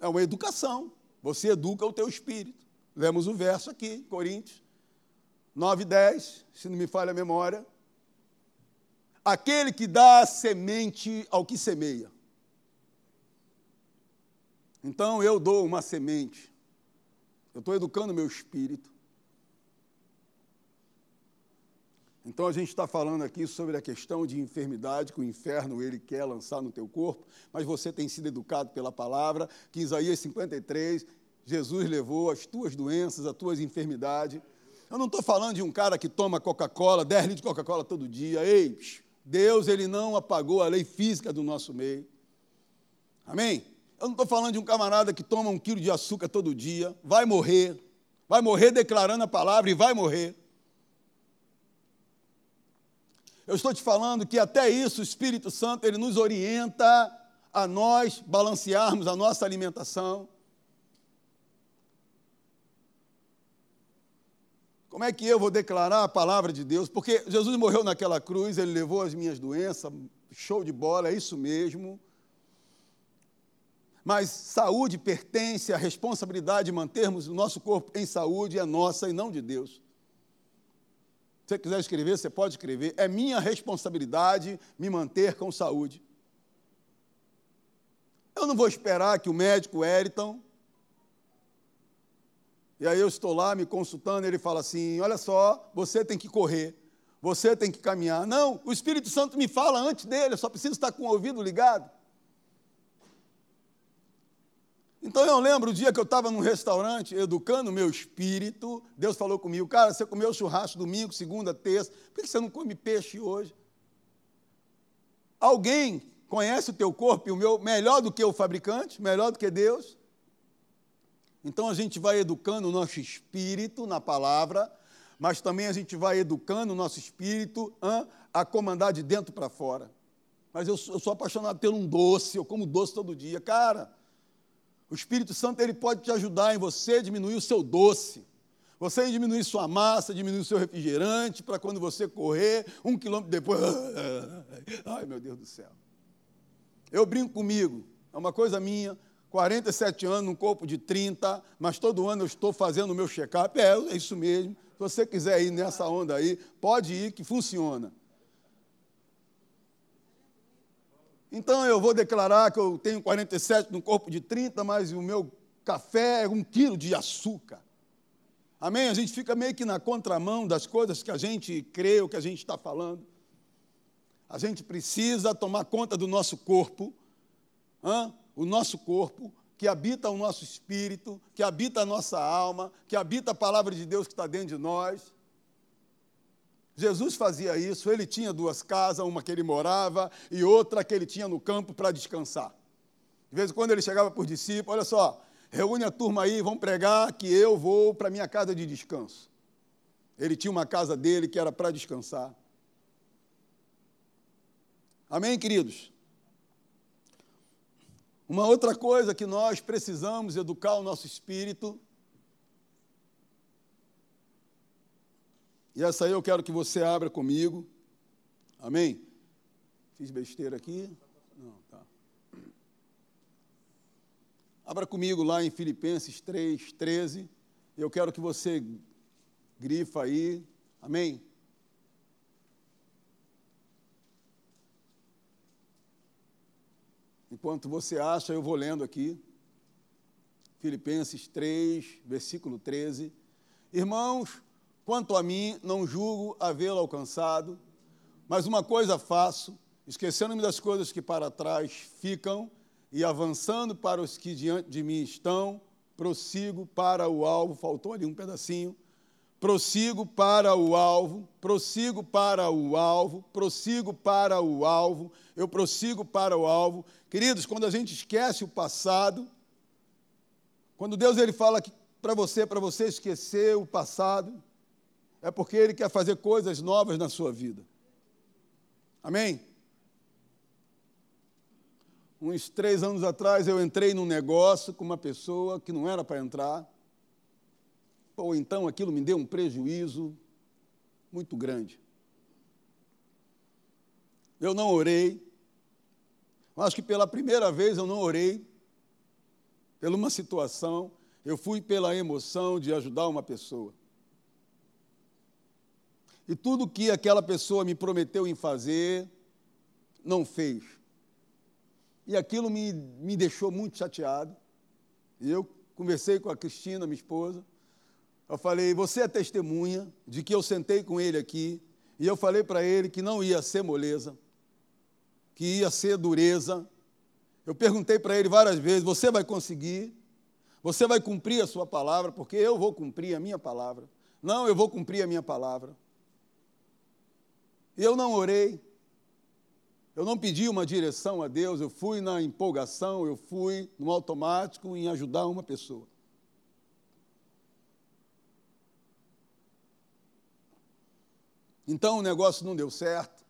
É uma educação. Você educa o teu espírito. Lemos o verso aqui, Coríntios 9, 10, se não me falha a memória. Aquele que dá semente ao que semeia. Então eu dou uma semente. Eu estou educando meu espírito. Então a gente está falando aqui sobre a questão de enfermidade que o inferno ele quer lançar no teu corpo, mas você tem sido educado pela palavra, que em Isaías 53, Jesus levou as tuas doenças, as tuas enfermidades. Eu não estou falando de um cara que toma Coca-Cola, 10 litros de Coca-Cola todo dia. Ei, Deus ele não apagou a lei física do nosso meio. Amém? Eu não estou falando de um camarada que toma um quilo de açúcar todo dia, vai morrer, vai morrer declarando a palavra e vai morrer. Eu estou te falando que até isso o Espírito Santo ele nos orienta a nós balancearmos a nossa alimentação. Como é que eu vou declarar a palavra de Deus? Porque Jesus morreu naquela cruz, ele levou as minhas doenças, show de bola, é isso mesmo. Mas saúde pertence à responsabilidade de mantermos o nosso corpo em saúde, é nossa e não de Deus. Se você quiser escrever, você pode escrever. É minha responsabilidade me manter com saúde. Eu não vou esperar que o médico Eriton. E aí eu estou lá me consultando, e ele fala assim: olha só, você tem que correr, você tem que caminhar. Não, o Espírito Santo me fala antes dele, eu só preciso estar com o ouvido ligado. Então eu lembro o dia que eu estava num restaurante educando o meu espírito, Deus falou comigo, cara, você comeu churrasco domingo, segunda, terça, por que você não come peixe hoje? Alguém conhece o teu corpo e o meu melhor do que o fabricante, melhor do que Deus? Então a gente vai educando o nosso espírito na palavra, mas também a gente vai educando o nosso espírito hein, a comandar de dentro para fora. Mas eu, eu sou apaixonado por um doce, eu como doce todo dia. Cara, o Espírito Santo ele pode te ajudar em você diminuir o seu doce. Você diminuir sua massa, diminuir seu refrigerante, para quando você correr, um quilômetro depois. *laughs* Ai, meu Deus do céu. Eu brinco comigo, é uma coisa minha, 47 anos, um corpo de 30, mas todo ano eu estou fazendo o meu check-up. É, é isso mesmo. Se você quiser ir nessa onda aí, pode ir, que funciona. Então eu vou declarar que eu tenho 47 no corpo de 30, mas o meu café é um quilo de açúcar. Amém? A gente fica meio que na contramão das coisas que a gente crê, o que a gente está falando. A gente precisa tomar conta do nosso corpo, hein? O nosso corpo, que habita o nosso espírito, que habita a nossa alma, que habita a palavra de Deus que está dentro de nós. Jesus fazia isso, ele tinha duas casas, uma que ele morava e outra que ele tinha no campo para descansar. De vez em quando ele chegava para os discípulos, olha só, reúne a turma aí, vamos pregar que eu vou para a minha casa de descanso. Ele tinha uma casa dele que era para descansar. Amém, queridos? Uma outra coisa que nós precisamos educar o nosso espírito E essa aí eu quero que você abra comigo. Amém? Fiz besteira aqui? Não, tá. Abra comigo lá em Filipenses 3, 13. Eu quero que você grifa aí. Amém? Enquanto você acha, eu vou lendo aqui. Filipenses 3, versículo 13. Irmãos, quanto a mim, não julgo havê-lo alcançado, mas uma coisa faço, esquecendo-me das coisas que para trás ficam e avançando para os que diante de mim estão, prossigo para o alvo. Faltou ali um pedacinho. Prossigo para o alvo, prossigo para o alvo, prossigo para o alvo, eu prossigo para o alvo. Queridos, quando a gente esquece o passado, quando Deus ele fala para você, para você esquecer o passado, é porque Ele quer fazer coisas novas na sua vida. Amém? Uns três anos atrás eu entrei num negócio com uma pessoa que não era para entrar. Ou então aquilo me deu um prejuízo muito grande. Eu não orei. Acho que pela primeira vez eu não orei pela uma situação, eu fui pela emoção de ajudar uma pessoa. E tudo que aquela pessoa me prometeu em fazer, não fez. E aquilo me, me deixou muito chateado. E eu conversei com a Cristina, minha esposa. Eu falei: Você é testemunha de que eu sentei com ele aqui. E eu falei para ele que não ia ser moleza, que ia ser dureza, eu perguntei para ele várias vezes: você vai conseguir? Você vai cumprir a sua palavra? Porque eu vou cumprir a minha palavra. Não, eu vou cumprir a minha palavra. E eu não orei. Eu não pedi uma direção a Deus, eu fui na empolgação, eu fui no automático em ajudar uma pessoa. Então o negócio não deu certo,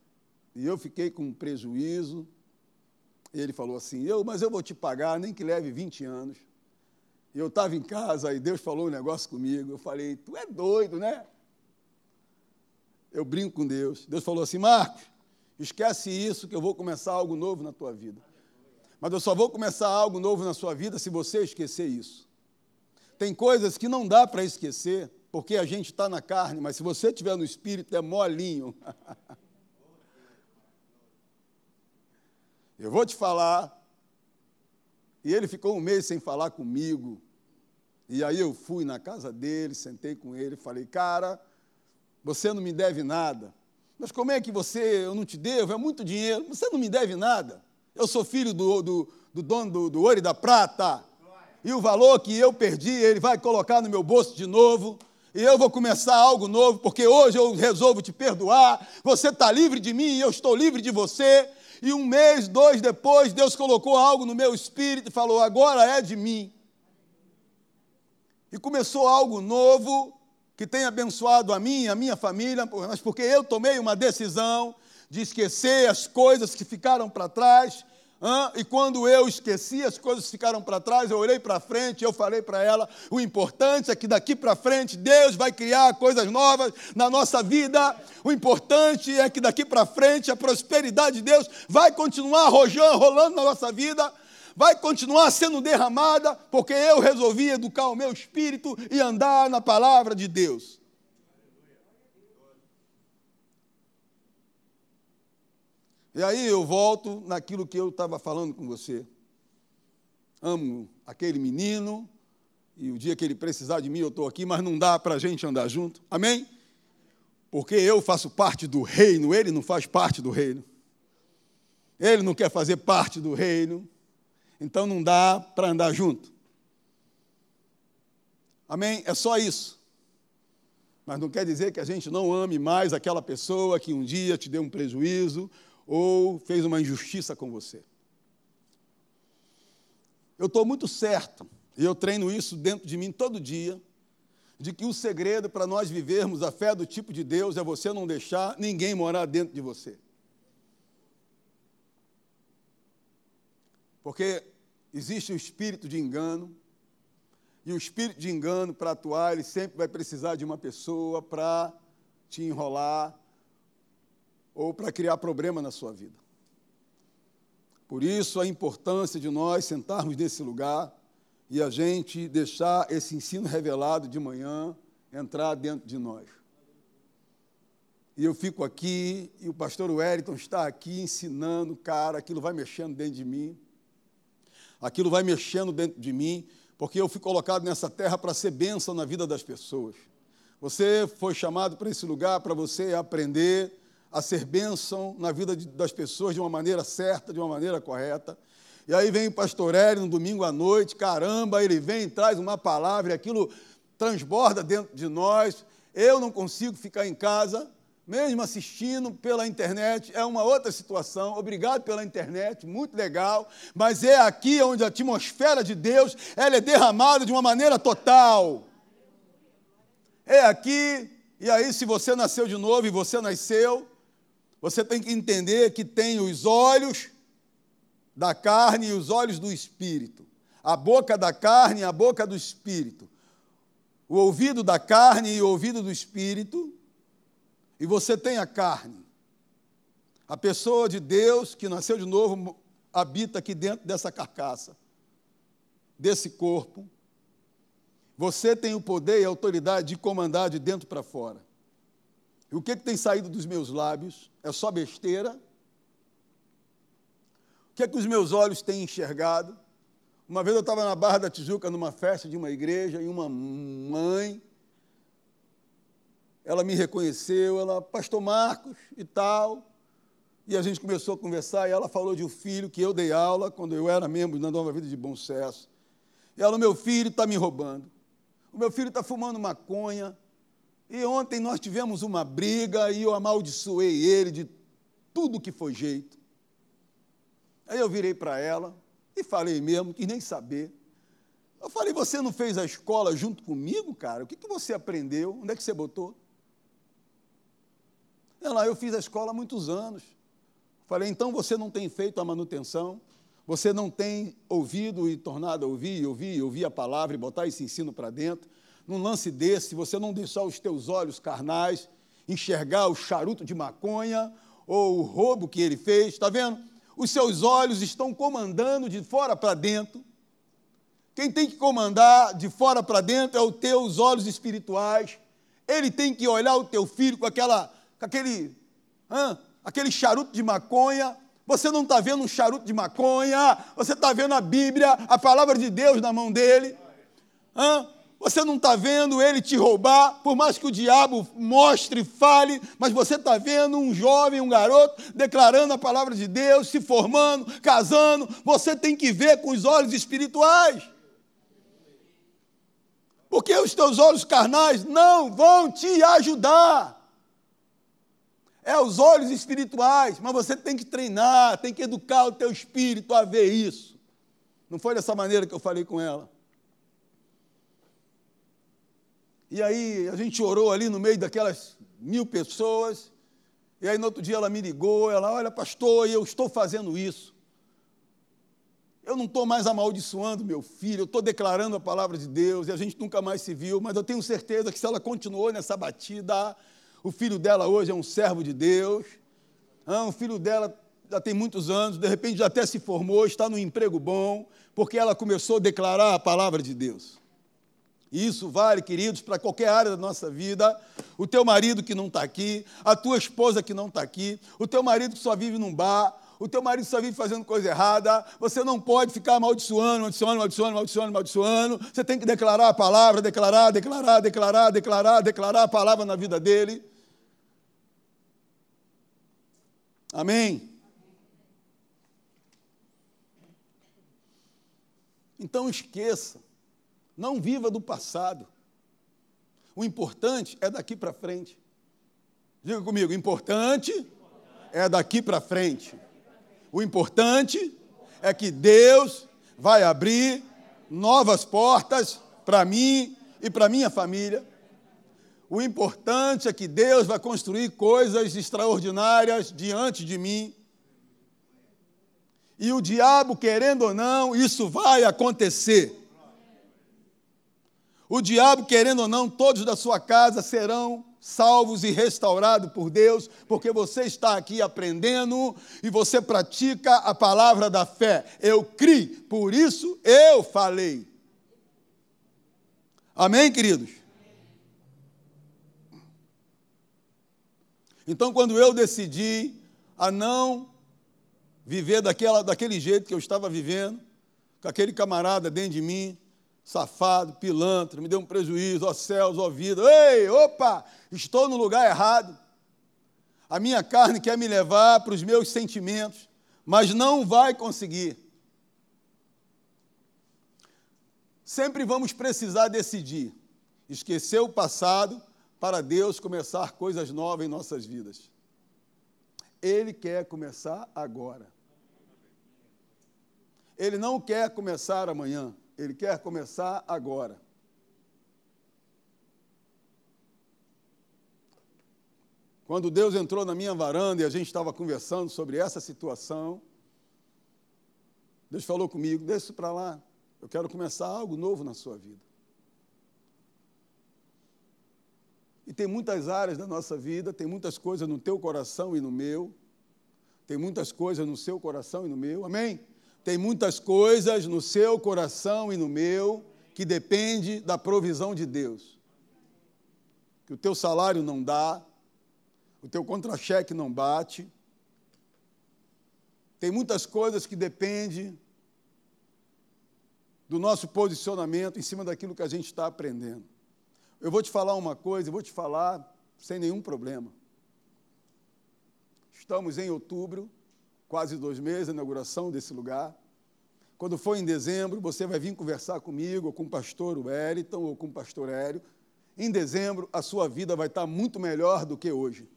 e eu fiquei com prejuízo, e ele falou assim: eu, Mas eu vou te pagar, nem que leve 20 anos. E eu estava em casa e Deus falou um negócio comigo. Eu falei: Tu é doido, né? Eu brinco com Deus. Deus falou assim: Marcos, esquece isso, que eu vou começar algo novo na tua vida. Mas eu só vou começar algo novo na sua vida se você esquecer isso. Tem coisas que não dá para esquecer, porque a gente está na carne, mas se você estiver no espírito, é molinho. *laughs* Eu vou te falar. E ele ficou um mês sem falar comigo. E aí eu fui na casa dele, sentei com ele, falei, cara, você não me deve nada. Mas como é que você, eu não te devo? É muito dinheiro. Você não me deve nada. Eu sou filho do, do, do dono do, do ouro e da prata. E o valor que eu perdi, ele vai colocar no meu bolso de novo. E eu vou começar algo novo, porque hoje eu resolvo te perdoar. Você está livre de mim e eu estou livre de você. E um mês, dois depois, Deus colocou algo no meu espírito e falou: agora é de mim. E começou algo novo que tem abençoado a mim, a minha família, mas porque eu tomei uma decisão de esquecer as coisas que ficaram para trás e quando eu esqueci, as coisas ficaram para trás, eu olhei para frente, eu falei para ela: o importante é que daqui para frente Deus vai criar coisas novas na nossa vida. O importante é que daqui para frente a prosperidade de Deus vai continuar rojando, rolando na nossa vida, vai continuar sendo derramada, porque eu resolvi educar o meu espírito e andar na palavra de Deus. E aí eu volto naquilo que eu estava falando com você. Amo aquele menino, e o dia que ele precisar de mim, eu estou aqui, mas não dá para a gente andar junto. Amém? Porque eu faço parte do reino, ele não faz parte do reino. Ele não quer fazer parte do reino, então não dá para andar junto. Amém? É só isso. Mas não quer dizer que a gente não ame mais aquela pessoa que um dia te deu um prejuízo ou fez uma injustiça com você. Eu estou muito certo, e eu treino isso dentro de mim todo dia, de que o segredo para nós vivermos a fé do tipo de Deus é você não deixar ninguém morar dentro de você. Porque existe o espírito de engano, e o espírito de engano, para atuar, ele sempre vai precisar de uma pessoa para te enrolar, ou para criar problema na sua vida. Por isso, a importância de nós sentarmos nesse lugar e a gente deixar esse ensino revelado de manhã entrar dentro de nós. E eu fico aqui, e o pastor Wellington está aqui ensinando, cara, aquilo vai mexendo dentro de mim. Aquilo vai mexendo dentro de mim, porque eu fui colocado nessa terra para ser bênção na vida das pessoas. Você foi chamado para esse lugar para você aprender a ser bênção na vida das pessoas de uma maneira certa, de uma maneira correta. E aí vem o pastor Hélio no domingo à noite, caramba, ele vem traz uma palavra e aquilo transborda dentro de nós. Eu não consigo ficar em casa, mesmo assistindo pela internet, é uma outra situação. Obrigado pela internet, muito legal. Mas é aqui onde a atmosfera de Deus ela é derramada de uma maneira total. É aqui, e aí, se você nasceu de novo e você nasceu, você tem que entender que tem os olhos da carne e os olhos do espírito. A boca da carne e a boca do espírito. O ouvido da carne e o ouvido do espírito. E você tem a carne. A pessoa de Deus que nasceu de novo habita aqui dentro dessa carcaça, desse corpo. Você tem o poder e a autoridade de comandar de dentro para fora. E o que, que tem saído dos meus lábios? É só besteira? O que é que os meus olhos têm enxergado? Uma vez eu estava na Barra da Tijuca, numa festa de uma igreja, e uma mãe, ela me reconheceu, ela, pastor Marcos e tal, e a gente começou a conversar, e ela falou de um filho que eu dei aula quando eu era membro da Nova Vida de Bom Sucesso. E ela, meu filho está me roubando. O meu filho está fumando maconha, e ontem nós tivemos uma briga e eu amaldiçoei ele de tudo que foi jeito. Aí eu virei para ela e falei mesmo, que nem saber. Eu falei, você não fez a escola junto comigo, cara? O que, que você aprendeu? Onde é que você botou? Ela, eu fiz a escola há muitos anos. Falei, então você não tem feito a manutenção? Você não tem ouvido e tornado a ouvir, ouvir, ouvir a palavra e botar esse ensino para dentro? Num lance desse, se você não deixar os teus olhos carnais enxergar o charuto de maconha ou o roubo que ele fez, está vendo? Os seus olhos estão comandando de fora para dentro. Quem tem que comandar de fora para dentro é os teus olhos espirituais. Ele tem que olhar o teu filho com, aquela, com aquele, hã, aquele charuto de maconha. Você não está vendo um charuto de maconha, você está vendo a Bíblia, a palavra de Deus na mão dele. Hã? Você não está vendo ele te roubar, por mais que o diabo mostre, fale, mas você está vendo um jovem, um garoto, declarando a palavra de Deus, se formando, casando. Você tem que ver com os olhos espirituais. Porque os teus olhos carnais não vão te ajudar. É os olhos espirituais, mas você tem que treinar, tem que educar o teu espírito a ver isso. Não foi dessa maneira que eu falei com ela. E aí a gente orou ali no meio daquelas mil pessoas. E aí no outro dia ela me ligou, ela, olha, pastor, eu estou fazendo isso. Eu não estou mais amaldiçoando meu filho, eu estou declarando a palavra de Deus, e a gente nunca mais se viu, mas eu tenho certeza que se ela continuou nessa batida, o filho dela hoje é um servo de Deus, ah, o filho dela já tem muitos anos, de repente já até se formou, está no emprego bom, porque ela começou a declarar a palavra de Deus. Isso vale, queridos, para qualquer área da nossa vida. O teu marido que não está aqui, a tua esposa que não está aqui, o teu marido que só vive num bar, o teu marido só vive fazendo coisa errada, você não pode ficar amaldiçoando, amaldiçoando, amaldiçoando, amaldiçoando, amaldiçoando. Você tem que declarar a palavra, declarar, declarar, declarar, declarar, declarar a palavra na vida dele. Amém? Então esqueça não viva do passado. O importante é daqui para frente. Diga comigo, o importante é daqui para frente. O importante é que Deus vai abrir novas portas para mim e para minha família. O importante é que Deus vai construir coisas extraordinárias diante de mim. E o diabo, querendo ou não, isso vai acontecer. O diabo, querendo ou não, todos da sua casa serão salvos e restaurados por Deus, porque você está aqui aprendendo e você pratica a palavra da fé. Eu criei, por isso eu falei. Amém, queridos? Então, quando eu decidi a não viver daquela, daquele jeito que eu estava vivendo, com aquele camarada dentro de mim, safado, pilantra, me deu um prejuízo, ó céus, ó vida. Ei, opa, estou no lugar errado. A minha carne quer me levar para os meus sentimentos, mas não vai conseguir. Sempre vamos precisar decidir, esquecer o passado para Deus começar coisas novas em nossas vidas. Ele quer começar agora. Ele não quer começar amanhã, ele quer começar agora. Quando Deus entrou na minha varanda e a gente estava conversando sobre essa situação, Deus falou comigo: deixa isso para lá, eu quero começar algo novo na sua vida. E tem muitas áreas da nossa vida, tem muitas coisas no teu coração e no meu, tem muitas coisas no seu coração e no meu, amém? Tem muitas coisas no seu coração e no meu que depende da provisão de Deus. Que o teu salário não dá, o teu contra-cheque não bate. Tem muitas coisas que dependem do nosso posicionamento em cima daquilo que a gente está aprendendo. Eu vou te falar uma coisa, eu vou te falar sem nenhum problema. Estamos em outubro, quase dois meses, a inauguração desse lugar. Quando for em dezembro, você vai vir conversar comigo, ou com o pastor Wellington, ou com o pastor Hélio. Em dezembro, a sua vida vai estar muito melhor do que hoje.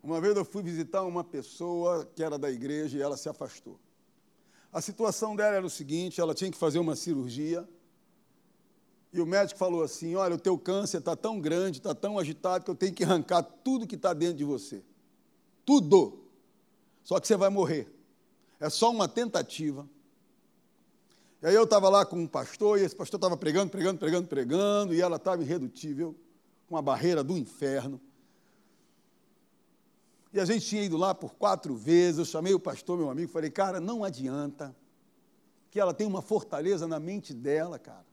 Uma vez eu fui visitar uma pessoa que era da igreja e ela se afastou. A situação dela era o seguinte: ela tinha que fazer uma cirurgia. E o médico falou assim: Olha, o teu câncer está tão grande, está tão agitado, que eu tenho que arrancar tudo que está dentro de você. Tudo. Só que você vai morrer. É só uma tentativa. E aí eu estava lá com um pastor, e esse pastor estava pregando, pregando, pregando, pregando, e ela estava irredutível, com a barreira do inferno. E a gente tinha ido lá por quatro vezes. Eu chamei o pastor, meu amigo, falei, cara, não adianta, que ela tem uma fortaleza na mente dela, cara.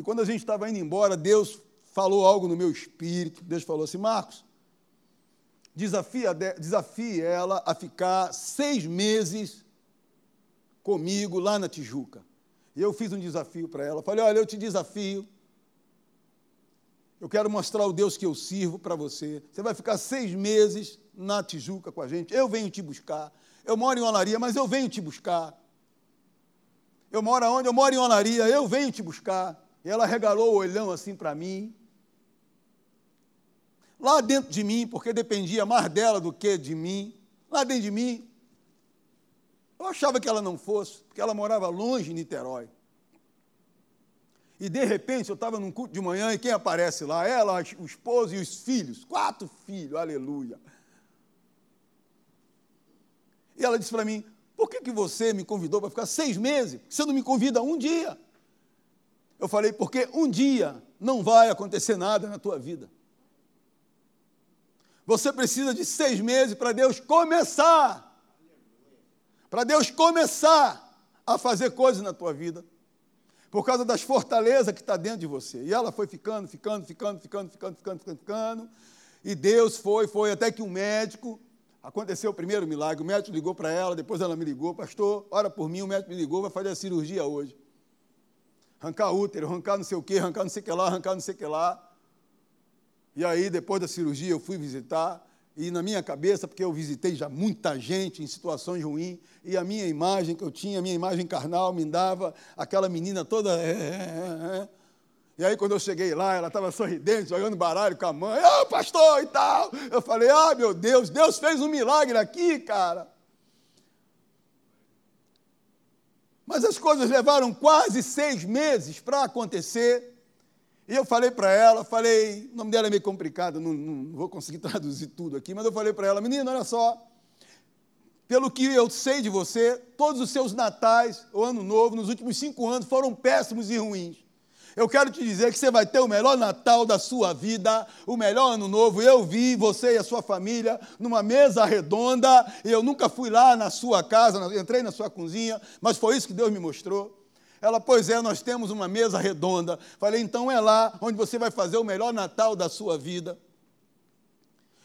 E quando a gente estava indo embora, Deus falou algo no meu espírito. Deus falou assim: Marcos, desafia, desafie ela a ficar seis meses comigo lá na Tijuca. E eu fiz um desafio para ela. Falei: Olha, eu te desafio eu quero mostrar o Deus que eu sirvo para você. Você vai ficar seis meses na Tijuca com a gente. Eu venho te buscar. Eu moro em Olaria, mas eu venho te buscar. Eu moro onde? Eu moro em Olaria, eu venho te buscar. E ela regalou o olhão assim para mim. Lá dentro de mim, porque dependia mais dela do que de mim. Lá dentro de mim, eu achava que ela não fosse, porque ela morava longe em Niterói. E de repente eu estava num culto de manhã e quem aparece lá? Ela, o esposo e os filhos, quatro filhos, aleluia. E ela disse para mim: Por que, que você me convidou para ficar seis meses? Você não me convida um dia? Eu falei: Porque um dia não vai acontecer nada na tua vida. Você precisa de seis meses para Deus começar. Para Deus começar a fazer coisas na tua vida por causa das fortalezas que está dentro de você. E ela foi ficando, ficando, ficando, ficando, ficando, ficando, ficando, ficando. E Deus foi, foi, até que um médico, aconteceu o primeiro milagre, o médico ligou para ela, depois ela me ligou, pastor, ora por mim, o médico me ligou, vai fazer a cirurgia hoje. Arrancar útero, arrancar não sei o quê, arrancar não sei o que lá, arrancar não sei o que lá. E aí, depois da cirurgia, eu fui visitar, e na minha cabeça, porque eu visitei já muita gente em situações ruins, e a minha imagem que eu tinha, a minha imagem carnal, me dava aquela menina toda. É, é, é. é. E aí, quando eu cheguei lá, ela estava sorridente, jogando baralho com a mãe, ah, pastor e tal. Eu falei, ah, meu Deus, Deus fez um milagre aqui, cara. Mas as coisas levaram quase seis meses para acontecer. E eu falei para ela, falei, o nome dela é meio complicado, não, não vou conseguir *laughs* traduzir tudo aqui, mas eu falei para ela, menina, olha só, pelo que eu sei de você, todos os seus natais, o ano novo, nos últimos cinco anos, foram péssimos e ruins. Eu quero te dizer que você vai ter o melhor Natal da sua vida, o melhor Ano Novo. Eu vi você e a sua família numa mesa redonda. E eu nunca fui lá na sua casa, entrei na sua cozinha, mas foi isso que Deus me mostrou. Ela, pois é, nós temos uma mesa redonda. Falei, então é lá onde você vai fazer o melhor Natal da sua vida.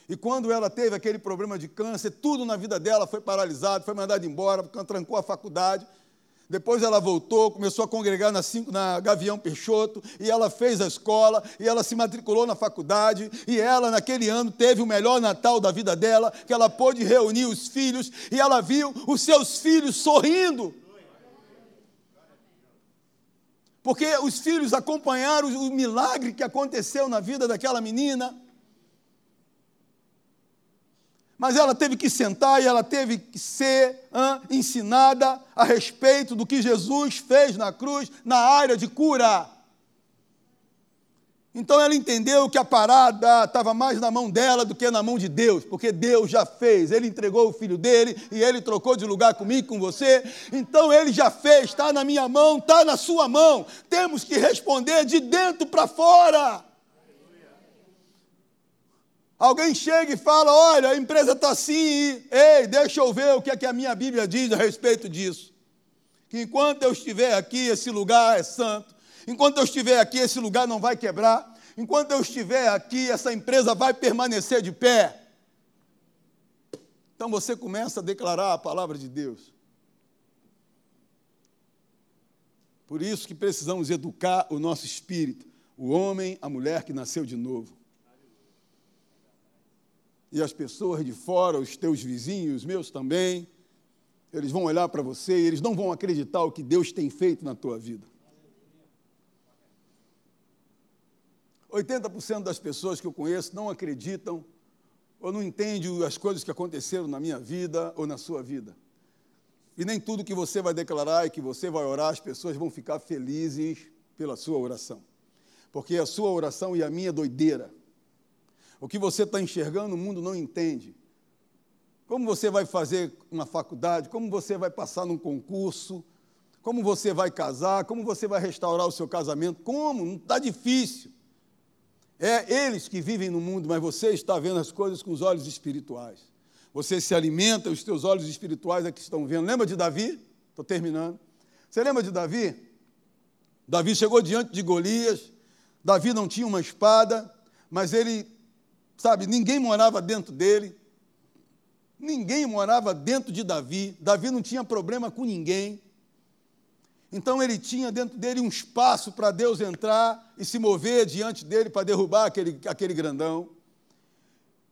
E quando ela teve aquele problema de câncer, tudo na vida dela foi paralisado, foi mandada embora, trancou a faculdade. Depois ela voltou, começou a congregar na, na, Gavião Peixoto, e ela fez a escola, e ela se matriculou na faculdade, e ela, naquele ano, teve o melhor Natal da vida dela, que ela pôde reunir os filhos, e ela viu os seus filhos sorrindo. Porque os filhos acompanharam o milagre que aconteceu na vida daquela menina. Mas ela teve que sentar e ela teve que ser hein, ensinada a respeito do que Jesus fez na cruz na área de cura. Então ela entendeu que a parada estava mais na mão dela do que na mão de Deus, porque Deus já fez, Ele entregou o filho dele e Ele trocou de lugar comigo, com você. Então Ele já fez, está na minha mão, está na sua mão. Temos que responder de dentro para fora. Alguém chega e fala: olha, a empresa está assim, ei, deixa eu ver o que, é que a minha Bíblia diz a respeito disso. Que enquanto eu estiver aqui, esse lugar é santo. Enquanto eu estiver aqui, esse lugar não vai quebrar. Enquanto eu estiver aqui, essa empresa vai permanecer de pé. Então você começa a declarar a palavra de Deus. Por isso que precisamos educar o nosso espírito, o homem, a mulher que nasceu de novo e as pessoas de fora, os teus vizinhos, os meus também, eles vão olhar para você e eles não vão acreditar o que Deus tem feito na tua vida. 80% das pessoas que eu conheço não acreditam ou não entendem as coisas que aconteceram na minha vida ou na sua vida. E nem tudo que você vai declarar e que você vai orar, as pessoas vão ficar felizes pela sua oração. Porque a sua oração e a minha doideira. O que você está enxergando, o mundo não entende. Como você vai fazer uma faculdade, como você vai passar num concurso, como você vai casar, como você vai restaurar o seu casamento, como? Não está difícil. É eles que vivem no mundo, mas você está vendo as coisas com os olhos espirituais. Você se alimenta, os teus olhos espirituais é que estão vendo. Lembra de Davi? Estou terminando. Você lembra de Davi? Davi chegou diante de Golias. Davi não tinha uma espada, mas ele sabe, ninguém morava dentro dele, ninguém morava dentro de Davi, Davi não tinha problema com ninguém. Então ele tinha dentro dele um espaço para Deus entrar e se mover diante dele para derrubar aquele, aquele grandão.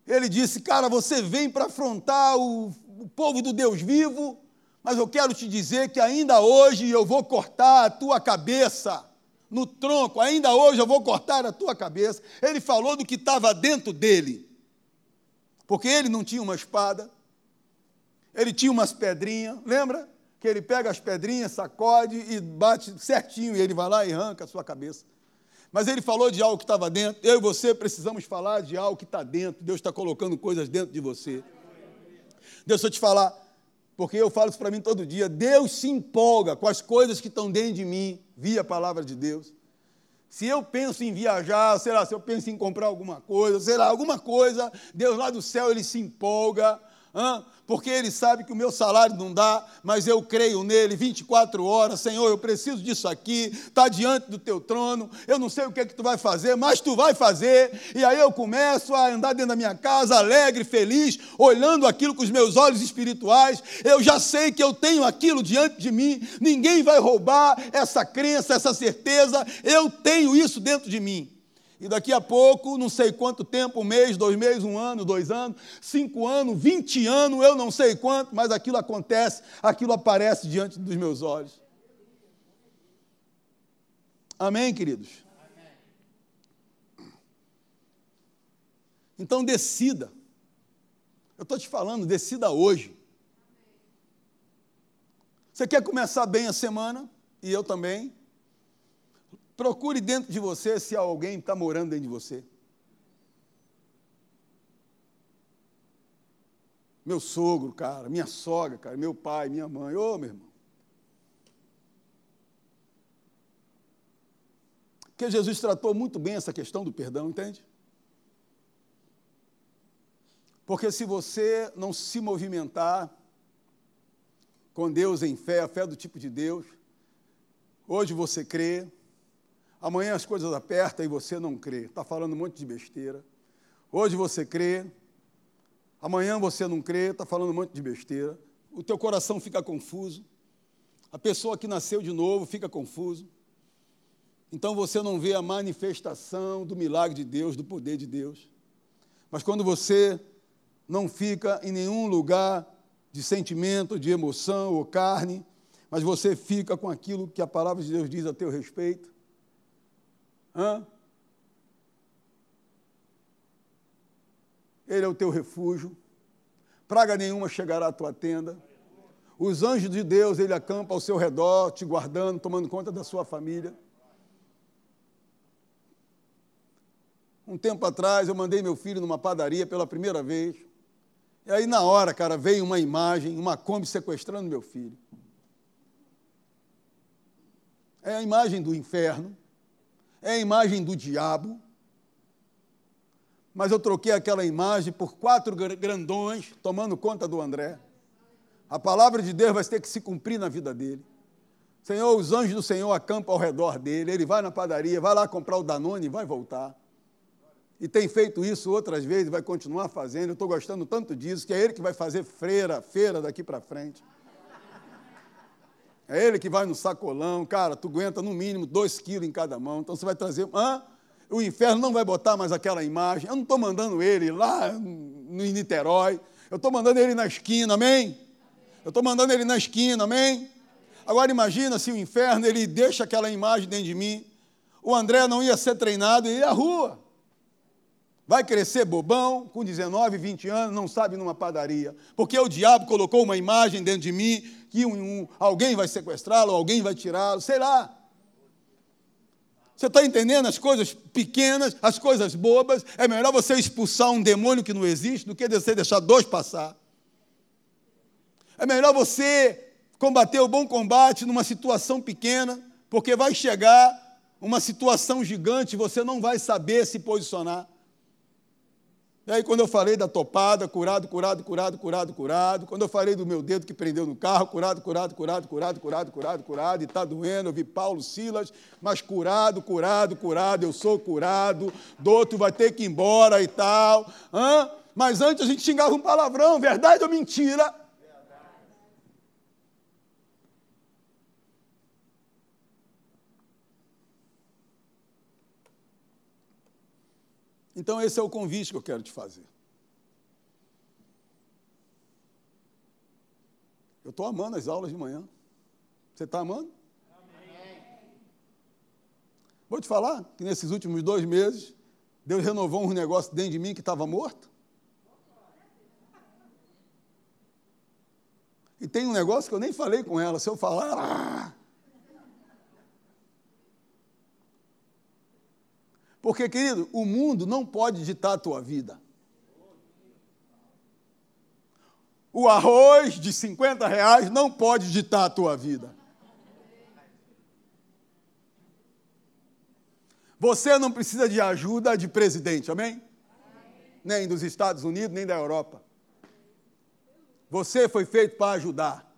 Ele disse: Cara, você vem para afrontar o, o povo do Deus vivo, mas eu quero te dizer que ainda hoje eu vou cortar a tua cabeça no tronco, ainda hoje eu vou cortar a tua cabeça. Ele falou do que estava dentro dele, porque ele não tinha uma espada, ele tinha umas pedrinhas, lembra? Que ele pega as pedrinhas, sacode e bate certinho, e ele vai lá e arranca a sua cabeça. Mas ele falou de algo que estava dentro. Eu e você precisamos falar de algo que está dentro. Deus está colocando coisas dentro de você. Deixa eu te falar, porque eu falo isso para mim todo dia. Deus se empolga com as coisas que estão dentro de mim via a palavra de Deus. Se eu penso em viajar, sei lá, se eu penso em comprar alguma coisa, sei lá, alguma coisa, Deus lá do céu ele se empolga porque Ele sabe que o meu salário não dá, mas eu creio nele 24 horas. Senhor, eu preciso disso aqui, está diante do teu trono. Eu não sei o que é que tu vai fazer, mas tu vai fazer. E aí eu começo a andar dentro da minha casa, alegre, feliz, olhando aquilo com os meus olhos espirituais. Eu já sei que eu tenho aquilo diante de mim, ninguém vai roubar essa crença, essa certeza. Eu tenho isso dentro de mim. E daqui a pouco, não sei quanto tempo, um mês, dois meses, um ano, dois anos, cinco anos, vinte anos, eu não sei quanto, mas aquilo acontece, aquilo aparece diante dos meus olhos. Amém, queridos? Então decida. Eu estou te falando, decida hoje. Você quer começar bem a semana? E eu também. Procure dentro de você se alguém está morando dentro de você. Meu sogro, cara, minha sogra, cara, meu pai, minha mãe, ô meu irmão. Porque Jesus tratou muito bem essa questão do perdão, entende? Porque se você não se movimentar com Deus em fé, a fé do tipo de Deus, hoje você crê, amanhã as coisas apertam e você não crê, está falando um monte de besteira. Hoje você crê, amanhã você não crê, está falando um monte de besteira. O teu coração fica confuso. A pessoa que nasceu de novo fica confuso. Então você não vê a manifestação do milagre de Deus, do poder de Deus. Mas quando você não fica em nenhum lugar de sentimento, de emoção ou carne, mas você fica com aquilo que a palavra de Deus diz a teu respeito. Hã? Ele é o teu refúgio. Praga nenhuma chegará à tua tenda. Os anjos de Deus, ele acampa ao seu redor, te guardando, tomando conta da sua família. Um tempo atrás, eu mandei meu filho numa padaria pela primeira vez. E aí, na hora, cara, veio uma imagem, uma Kombi sequestrando meu filho. É a imagem do inferno, é a imagem do diabo. Mas eu troquei aquela imagem por quatro grandões tomando conta do André. A palavra de Deus vai ter que se cumprir na vida dele. Senhor, os anjos do Senhor acampam ao redor dele. Ele vai na padaria, vai lá comprar o Danone e vai voltar e tem feito isso outras vezes, vai continuar fazendo. Eu estou gostando tanto disso, que é ele que vai fazer freira, feira daqui para frente. É ele que vai no sacolão, cara, tu aguenta no mínimo dois quilos em cada mão, então você vai trazer. Hã? O inferno não vai botar mais aquela imagem. Eu não estou mandando ele lá no Niterói, eu estou mandando ele na esquina, amém? Eu estou mandando ele na esquina, amém? Agora imagina se o inferno ele deixa aquela imagem dentro de mim. O André não ia ser treinado e ia à rua. Vai crescer bobão, com 19, 20 anos, não sabe numa padaria. Porque o diabo colocou uma imagem dentro de mim que um, alguém vai sequestrá-lo, alguém vai tirá-lo, sei lá. Você está entendendo as coisas pequenas, as coisas bobas? É melhor você expulsar um demônio que não existe do que você deixar dois passar. É melhor você combater o bom combate numa situação pequena, porque vai chegar uma situação gigante e você não vai saber se posicionar. E aí, quando eu falei da topada, curado, curado, curado, curado, curado. Quando eu falei do meu dedo que prendeu no carro, curado, curado, curado, curado, curado, curado, curado, e está doendo. Eu vi Paulo Silas, mas curado, curado, curado, eu sou curado. Doutor vai ter que ir embora e tal. Hã? Mas antes a gente xingava um palavrão, verdade ou mentira? Então, esse é o convite que eu quero te fazer. Eu estou amando as aulas de manhã. Você está amando? Amém. Vou te falar que nesses últimos dois meses, Deus renovou um negócio dentro de mim que estava morto. E tem um negócio que eu nem falei com ela. Se eu falar, Porque, querido, o mundo não pode ditar a tua vida. O arroz de 50 reais não pode ditar a tua vida. Você não precisa de ajuda de presidente, amém? Nem dos Estados Unidos, nem da Europa. Você foi feito para ajudar.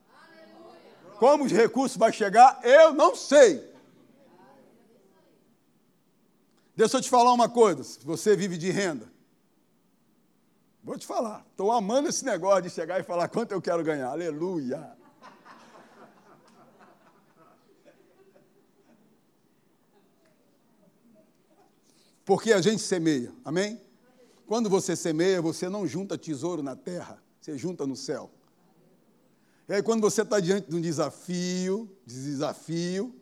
Como os recursos vão chegar, eu não sei. Deixa eu te falar uma coisa, se você vive de renda. Vou te falar, estou amando esse negócio de chegar e falar quanto eu quero ganhar. Aleluia. Porque a gente semeia, amém? Quando você semeia, você não junta tesouro na terra, você junta no céu. E aí, quando você está diante de um desafio, desafio,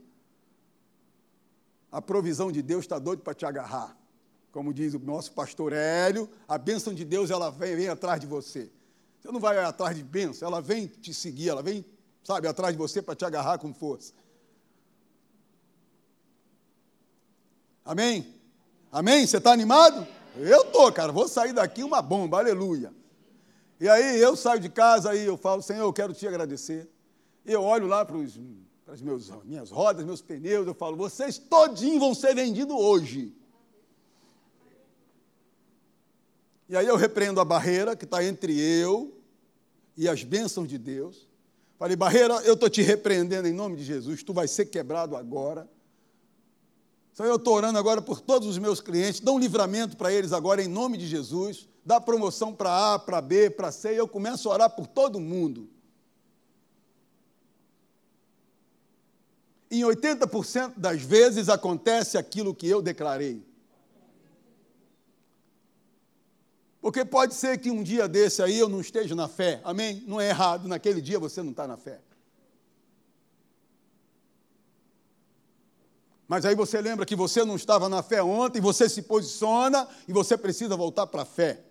a provisão de Deus está doido para te agarrar. Como diz o nosso pastor Hélio, a bênção de Deus ela vem, vem atrás de você. Você não vai atrás de bênção, ela vem te seguir, ela vem, sabe, atrás de você para te agarrar com força. Amém? Amém? Você está animado? Eu estou, cara. Vou sair daqui uma bomba, aleluia. E aí eu saio de casa e eu falo, Senhor, eu quero te agradecer. Eu olho lá para as meus, minhas rodas, meus pneus, eu falo, vocês todinho vão ser vendidos hoje. E aí eu repreendo a barreira que está entre eu e as bênçãos de Deus. Falei, barreira, eu estou te repreendendo em nome de Jesus, tu vai ser quebrado agora. Então eu estou orando agora por todos os meus clientes, dá um livramento para eles agora em nome de Jesus, dá promoção para A, para B, para C, e eu começo a orar por todo mundo. Em 80% das vezes acontece aquilo que eu declarei. Porque pode ser que um dia desse aí eu não esteja na fé, amém? Não é errado, naquele dia você não está na fé. Mas aí você lembra que você não estava na fé ontem, você se posiciona e você precisa voltar para a fé.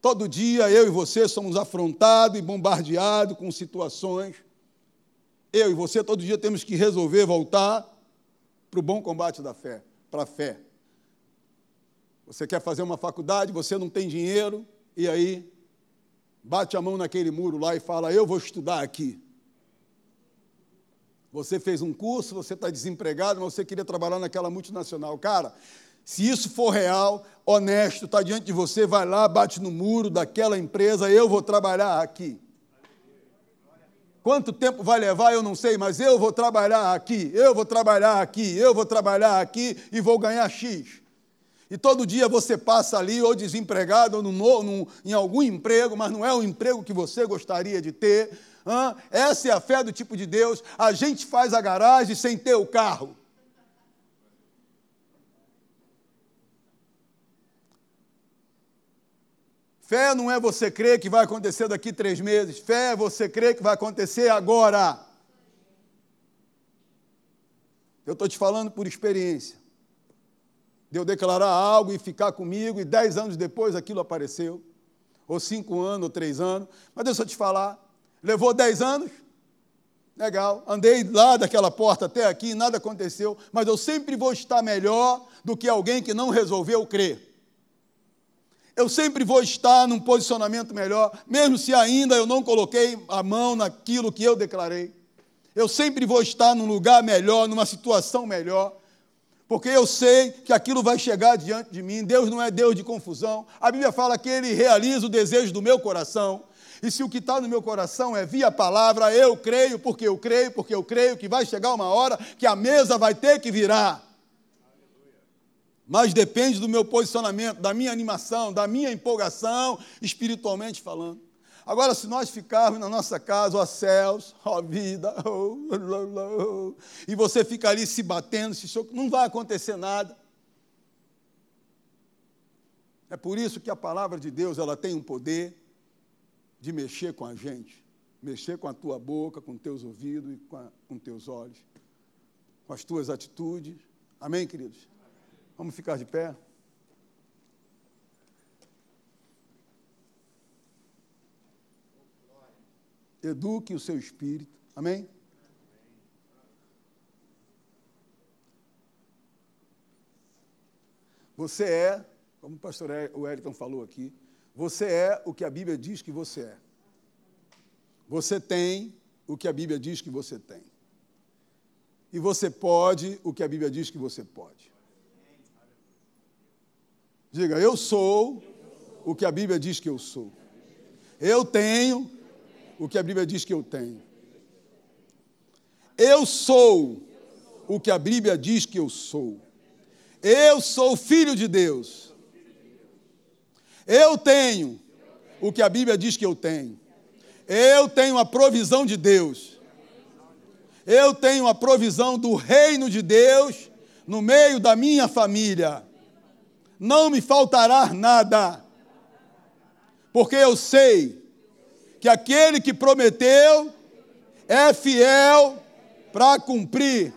Todo dia eu e você somos afrontados e bombardeados com situações. Eu e você todo dia temos que resolver voltar para o bom combate da fé, para a fé. Você quer fazer uma faculdade, você não tem dinheiro, e aí bate a mão naquele muro lá e fala: Eu vou estudar aqui. Você fez um curso, você está desempregado, mas você queria trabalhar naquela multinacional. Cara, se isso for real, honesto, está diante de você, vai lá, bate no muro daquela empresa, eu vou trabalhar aqui. Quanto tempo vai levar, eu não sei, mas eu vou trabalhar aqui, eu vou trabalhar aqui, eu vou trabalhar aqui e vou ganhar X. E todo dia você passa ali, ou desempregado, ou em algum emprego, mas não é o emprego que você gostaria de ter. Hã? Essa é a fé do tipo de Deus. A gente faz a garagem sem ter o carro. Fé não é você crer que vai acontecer daqui três meses. Fé é você crer que vai acontecer agora. Eu estou te falando por experiência de eu declarar algo e ficar comigo, e dez anos depois aquilo apareceu, ou cinco anos, ou três anos. Mas deixa eu te falar, levou dez anos, legal, andei lá daquela porta até aqui, nada aconteceu, mas eu sempre vou estar melhor do que alguém que não resolveu crer. Eu sempre vou estar num posicionamento melhor, mesmo se ainda eu não coloquei a mão naquilo que eu declarei. Eu sempre vou estar num lugar melhor, numa situação melhor porque eu sei que aquilo vai chegar diante de mim. Deus não é Deus de confusão. A Bíblia fala que Ele realiza o desejo do meu coração. E se o que está no meu coração é via palavra, eu creio, porque eu creio, porque eu creio que vai chegar uma hora que a mesa vai ter que virar. Mas depende do meu posicionamento, da minha animação, da minha empolgação, espiritualmente falando. Agora, se nós ficarmos na nossa casa, ó céus, ó vida, oh, oh, oh, e você fica ali se batendo, se cho... não vai acontecer nada. É por isso que a palavra de Deus ela tem um poder de mexer com a gente, mexer com a tua boca, com teus ouvidos e com, a, com teus olhos, com as tuas atitudes. Amém, queridos? Vamos ficar de pé? eduque o seu espírito. Amém? Você é, como o pastor Wellington falou aqui, você é o que a Bíblia diz que você é. Você tem o que a Bíblia diz que você tem. E você pode o que a Bíblia diz que você pode. Diga, eu sou o que a Bíblia diz que eu sou. Eu tenho o que a Bíblia diz que eu tenho. Eu sou o que a Bíblia diz que eu sou. Eu sou filho de Deus. Eu tenho o que a Bíblia diz que eu tenho. Eu tenho a provisão de Deus. Eu tenho a provisão do reino de Deus no meio da minha família. Não me faltará nada, porque eu sei que aquele que prometeu é fiel para cumprir.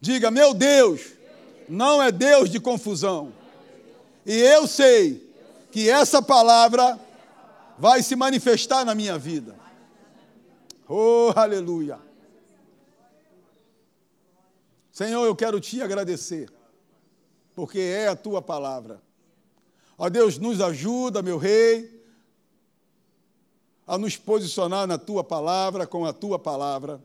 Diga, meu Deus, não é Deus de confusão. E eu sei que essa palavra vai se manifestar na minha vida. Oh, aleluia. Senhor, eu quero te agradecer, porque é a tua palavra. Ó Deus, nos ajuda, meu rei, a nos posicionar na tua palavra, com a tua palavra.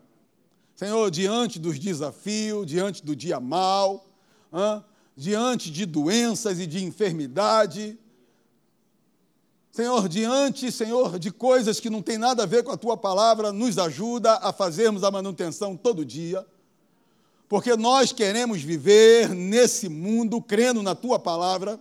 Senhor, diante dos desafios, diante do dia mal, hein? diante de doenças e de enfermidade, Senhor, diante, Senhor, de coisas que não tem nada a ver com a tua palavra, nos ajuda a fazermos a manutenção todo dia, porque nós queremos viver nesse mundo crendo na tua palavra.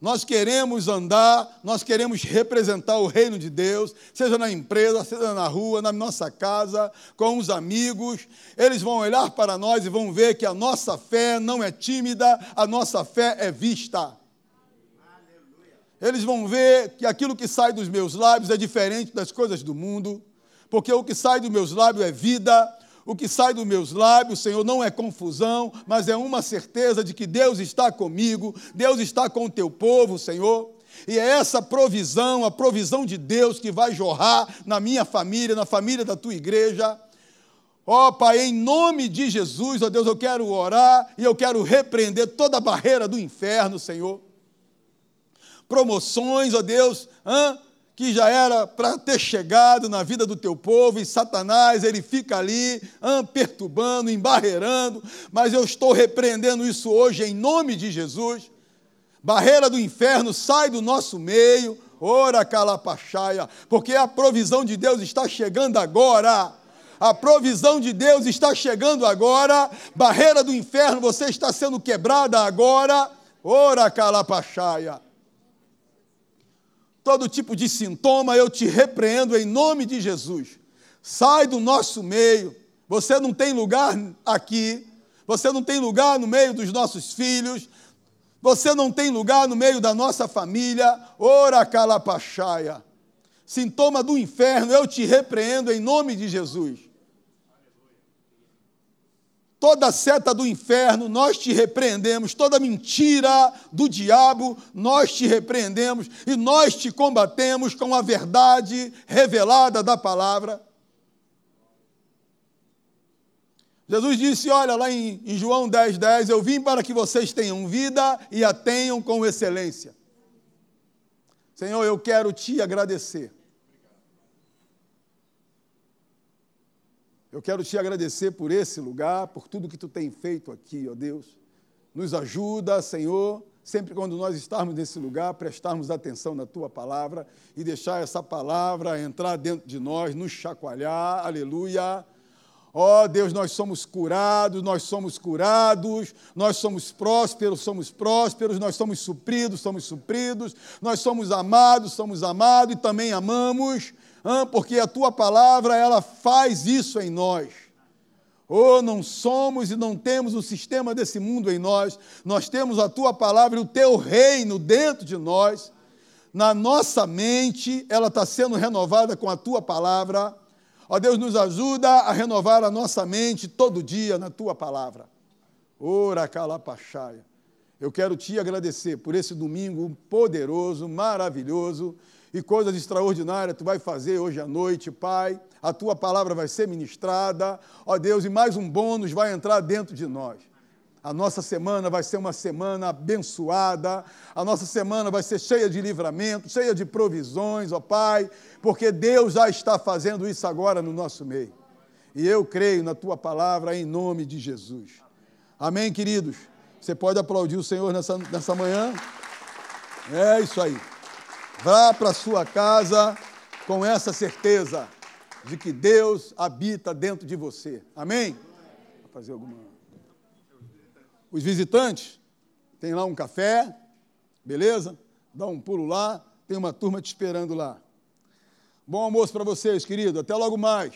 Nós queremos andar, nós queremos representar o reino de Deus, seja na empresa, seja na rua, na nossa casa, com os amigos. Eles vão olhar para nós e vão ver que a nossa fé não é tímida, a nossa fé é vista. Eles vão ver que aquilo que sai dos meus lábios é diferente das coisas do mundo, porque o que sai dos meus lábios é vida, o que sai dos meus lábios, Senhor, não é confusão, mas é uma certeza de que Deus está comigo, Deus está com o teu povo, Senhor. E é essa provisão, a provisão de Deus que vai jorrar na minha família, na família da tua igreja. Ó oh, Pai, em nome de Jesus, ó oh Deus, eu quero orar e eu quero repreender toda a barreira do inferno, Senhor promoções, ó Deus, hein, que já era para ter chegado na vida do teu povo, e Satanás, ele fica ali, hein, perturbando, embarreirando, mas eu estou repreendendo isso hoje em nome de Jesus. Barreira do inferno, sai do nosso meio, ora calapachaia, porque a provisão de Deus está chegando agora. A provisão de Deus está chegando agora. Barreira do inferno, você está sendo quebrada agora. Ora calapachaia todo tipo de sintoma, eu te repreendo em nome de Jesus. Sai do nosso meio. Você não tem lugar aqui. Você não tem lugar no meio dos nossos filhos. Você não tem lugar no meio da nossa família. Ora calapachaia. Sintoma do inferno, eu te repreendo em nome de Jesus toda seta do inferno, nós te repreendemos, toda mentira do diabo, nós te repreendemos e nós te combatemos com a verdade revelada da palavra. Jesus disse: Olha, lá em, em João 10, 10, eu vim para que vocês tenham vida e a tenham com excelência. Senhor, eu quero te agradecer Eu quero te agradecer por esse lugar, por tudo que tu tem feito aqui, ó Deus. Nos ajuda, Senhor, sempre quando nós estarmos nesse lugar, prestarmos atenção na tua palavra e deixar essa palavra entrar dentro de nós, nos chacoalhar, aleluia. Ó oh, Deus, nós somos curados, nós somos curados, nós somos prósperos, somos prósperos, nós somos supridos, somos supridos, nós somos amados, somos amados e também amamos porque a tua palavra ela faz isso em nós. Oh, não somos e não temos o sistema desse mundo em nós, nós temos a tua palavra e o teu reino dentro de nós. Na nossa mente, ela está sendo renovada com a tua palavra. Ó oh, Deus, nos ajuda a renovar a nossa mente todo dia na tua palavra. Ora calapachaia. Eu quero te agradecer por esse domingo poderoso, maravilhoso e coisas extraordinárias tu vai fazer hoje à noite, Pai. A tua palavra vai ser ministrada, ó Deus, e mais um bônus vai entrar dentro de nós. A nossa semana vai ser uma semana abençoada, a nossa semana vai ser cheia de livramento, cheia de provisões, ó Pai, porque Deus já está fazendo isso agora no nosso meio. E eu creio na tua palavra em nome de Jesus. Amém, queridos? Você pode aplaudir o Senhor nessa, nessa manhã? É isso aí. Vá para sua casa com essa certeza de que Deus habita dentro de você. Amém? Vou fazer alguma. Os visitantes tem lá um café, beleza? Dá um pulo lá, tem uma turma te esperando lá. Bom almoço para vocês, querido. Até logo mais.